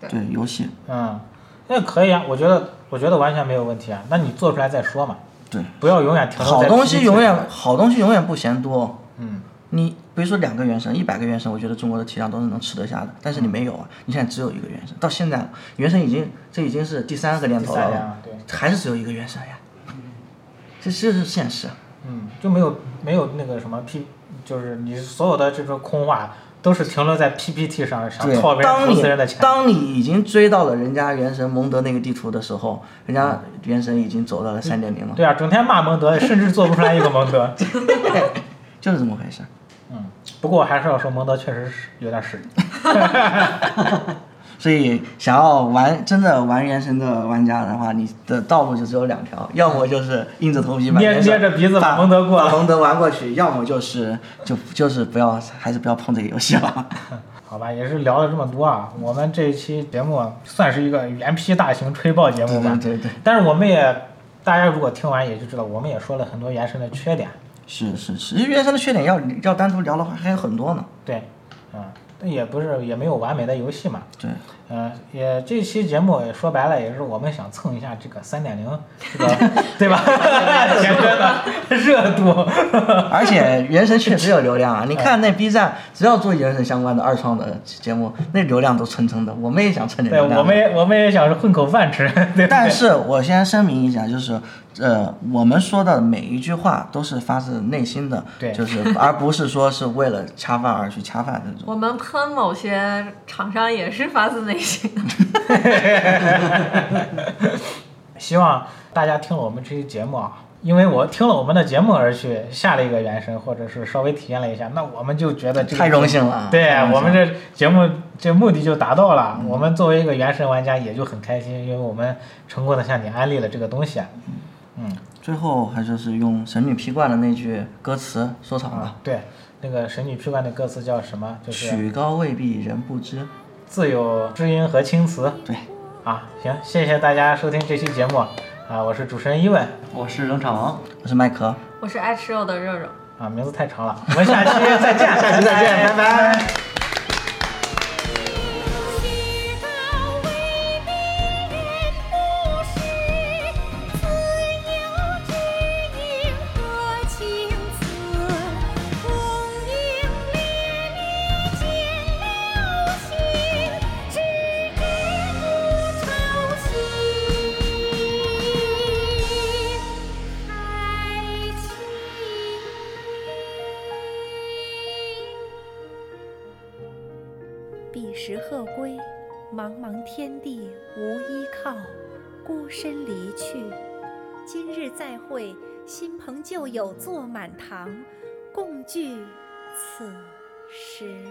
对对游戏，嗯，那可以啊，我觉得我觉得完全没有问题啊。那你做出来再说嘛，对，不要永远停留在好东西永远好东西永远不嫌多。嗯，你比如说两个原神，一百个原神，我觉得中国的体量都是能吃得下的。但是你没有啊，你现在只有一个原神，到现在原神已经这已经是第三个年头了对，还是只有一个原神呀。这这是现实。嗯，就没有没有那个什么 P，就是你所有的这种空话都是停留在 PPT 上，想对套别人当你投资人的钱。当你已经追到了人家原神蒙德那个地图的时候，人家原神已经走到了三点零了，对啊，整天骂蒙德，甚至做不出来一个蒙德。*laughs* 就是这么回事。嗯，不过还是要说蒙德确实是有点实力。*laughs* 所以想要玩真的玩原神的玩家的话，你的道路就只有两条，要么就是硬着头皮把捏捏着鼻子蒙德过蒙德玩过去，要么就是就就是不要，还是不要碰这个游戏了。*laughs* 好吧，也是聊了这么多啊，我们这一期节目算是一个原批大型吹爆节目吧。对对对，但是我们也，大家如果听完也就知道，我们也说了很多原神的缺点。是是是，其实原神的缺点要要单独聊的话还有很多呢。对，嗯，但也不是也没有完美的游戏嘛。对，呃，也这期节目也说白了，也是我们想蹭一下这个三点零，*laughs* 这个对吧？前端的热度。而且原神确实有流量啊！你看那 B 站，只要做原神相关的二创的节目，那流量都蹭蹭的。我们也想蹭点对，流量。我们也我们也想是混口饭吃，*laughs* 对对？但是我先声明一下，就是呃，我们说的每一句话都是发自内心的，对就是而不是说是为了恰饭而去恰饭那种。我们喷某些厂商也是发自内心的。*laughs* 希望大家听了我们这期节目啊，因为我听了我们的节目而去下了一个原神，或者是稍微体验了一下，那我们就觉得这太荣幸了对我们这节目这目的就达到了。嗯我们作为一个原神玩家也就很开心，因为我们成功的向你安利了这个东西。嗯最后还就是用神女劈冠的那句歌词收场吧啊，：对，那个神女劈冠的歌词叫什么？就是曲高未必人不知。自有知音和青词。对，啊，行，谢谢大家收听这期节目啊，我是主持人伊问我是冷场王。我是麦克，我是爱吃肉的肉肉。啊，名字太长了，我们下期再见，*laughs* 下期再见拜拜曲旧友坐满堂，共聚此时。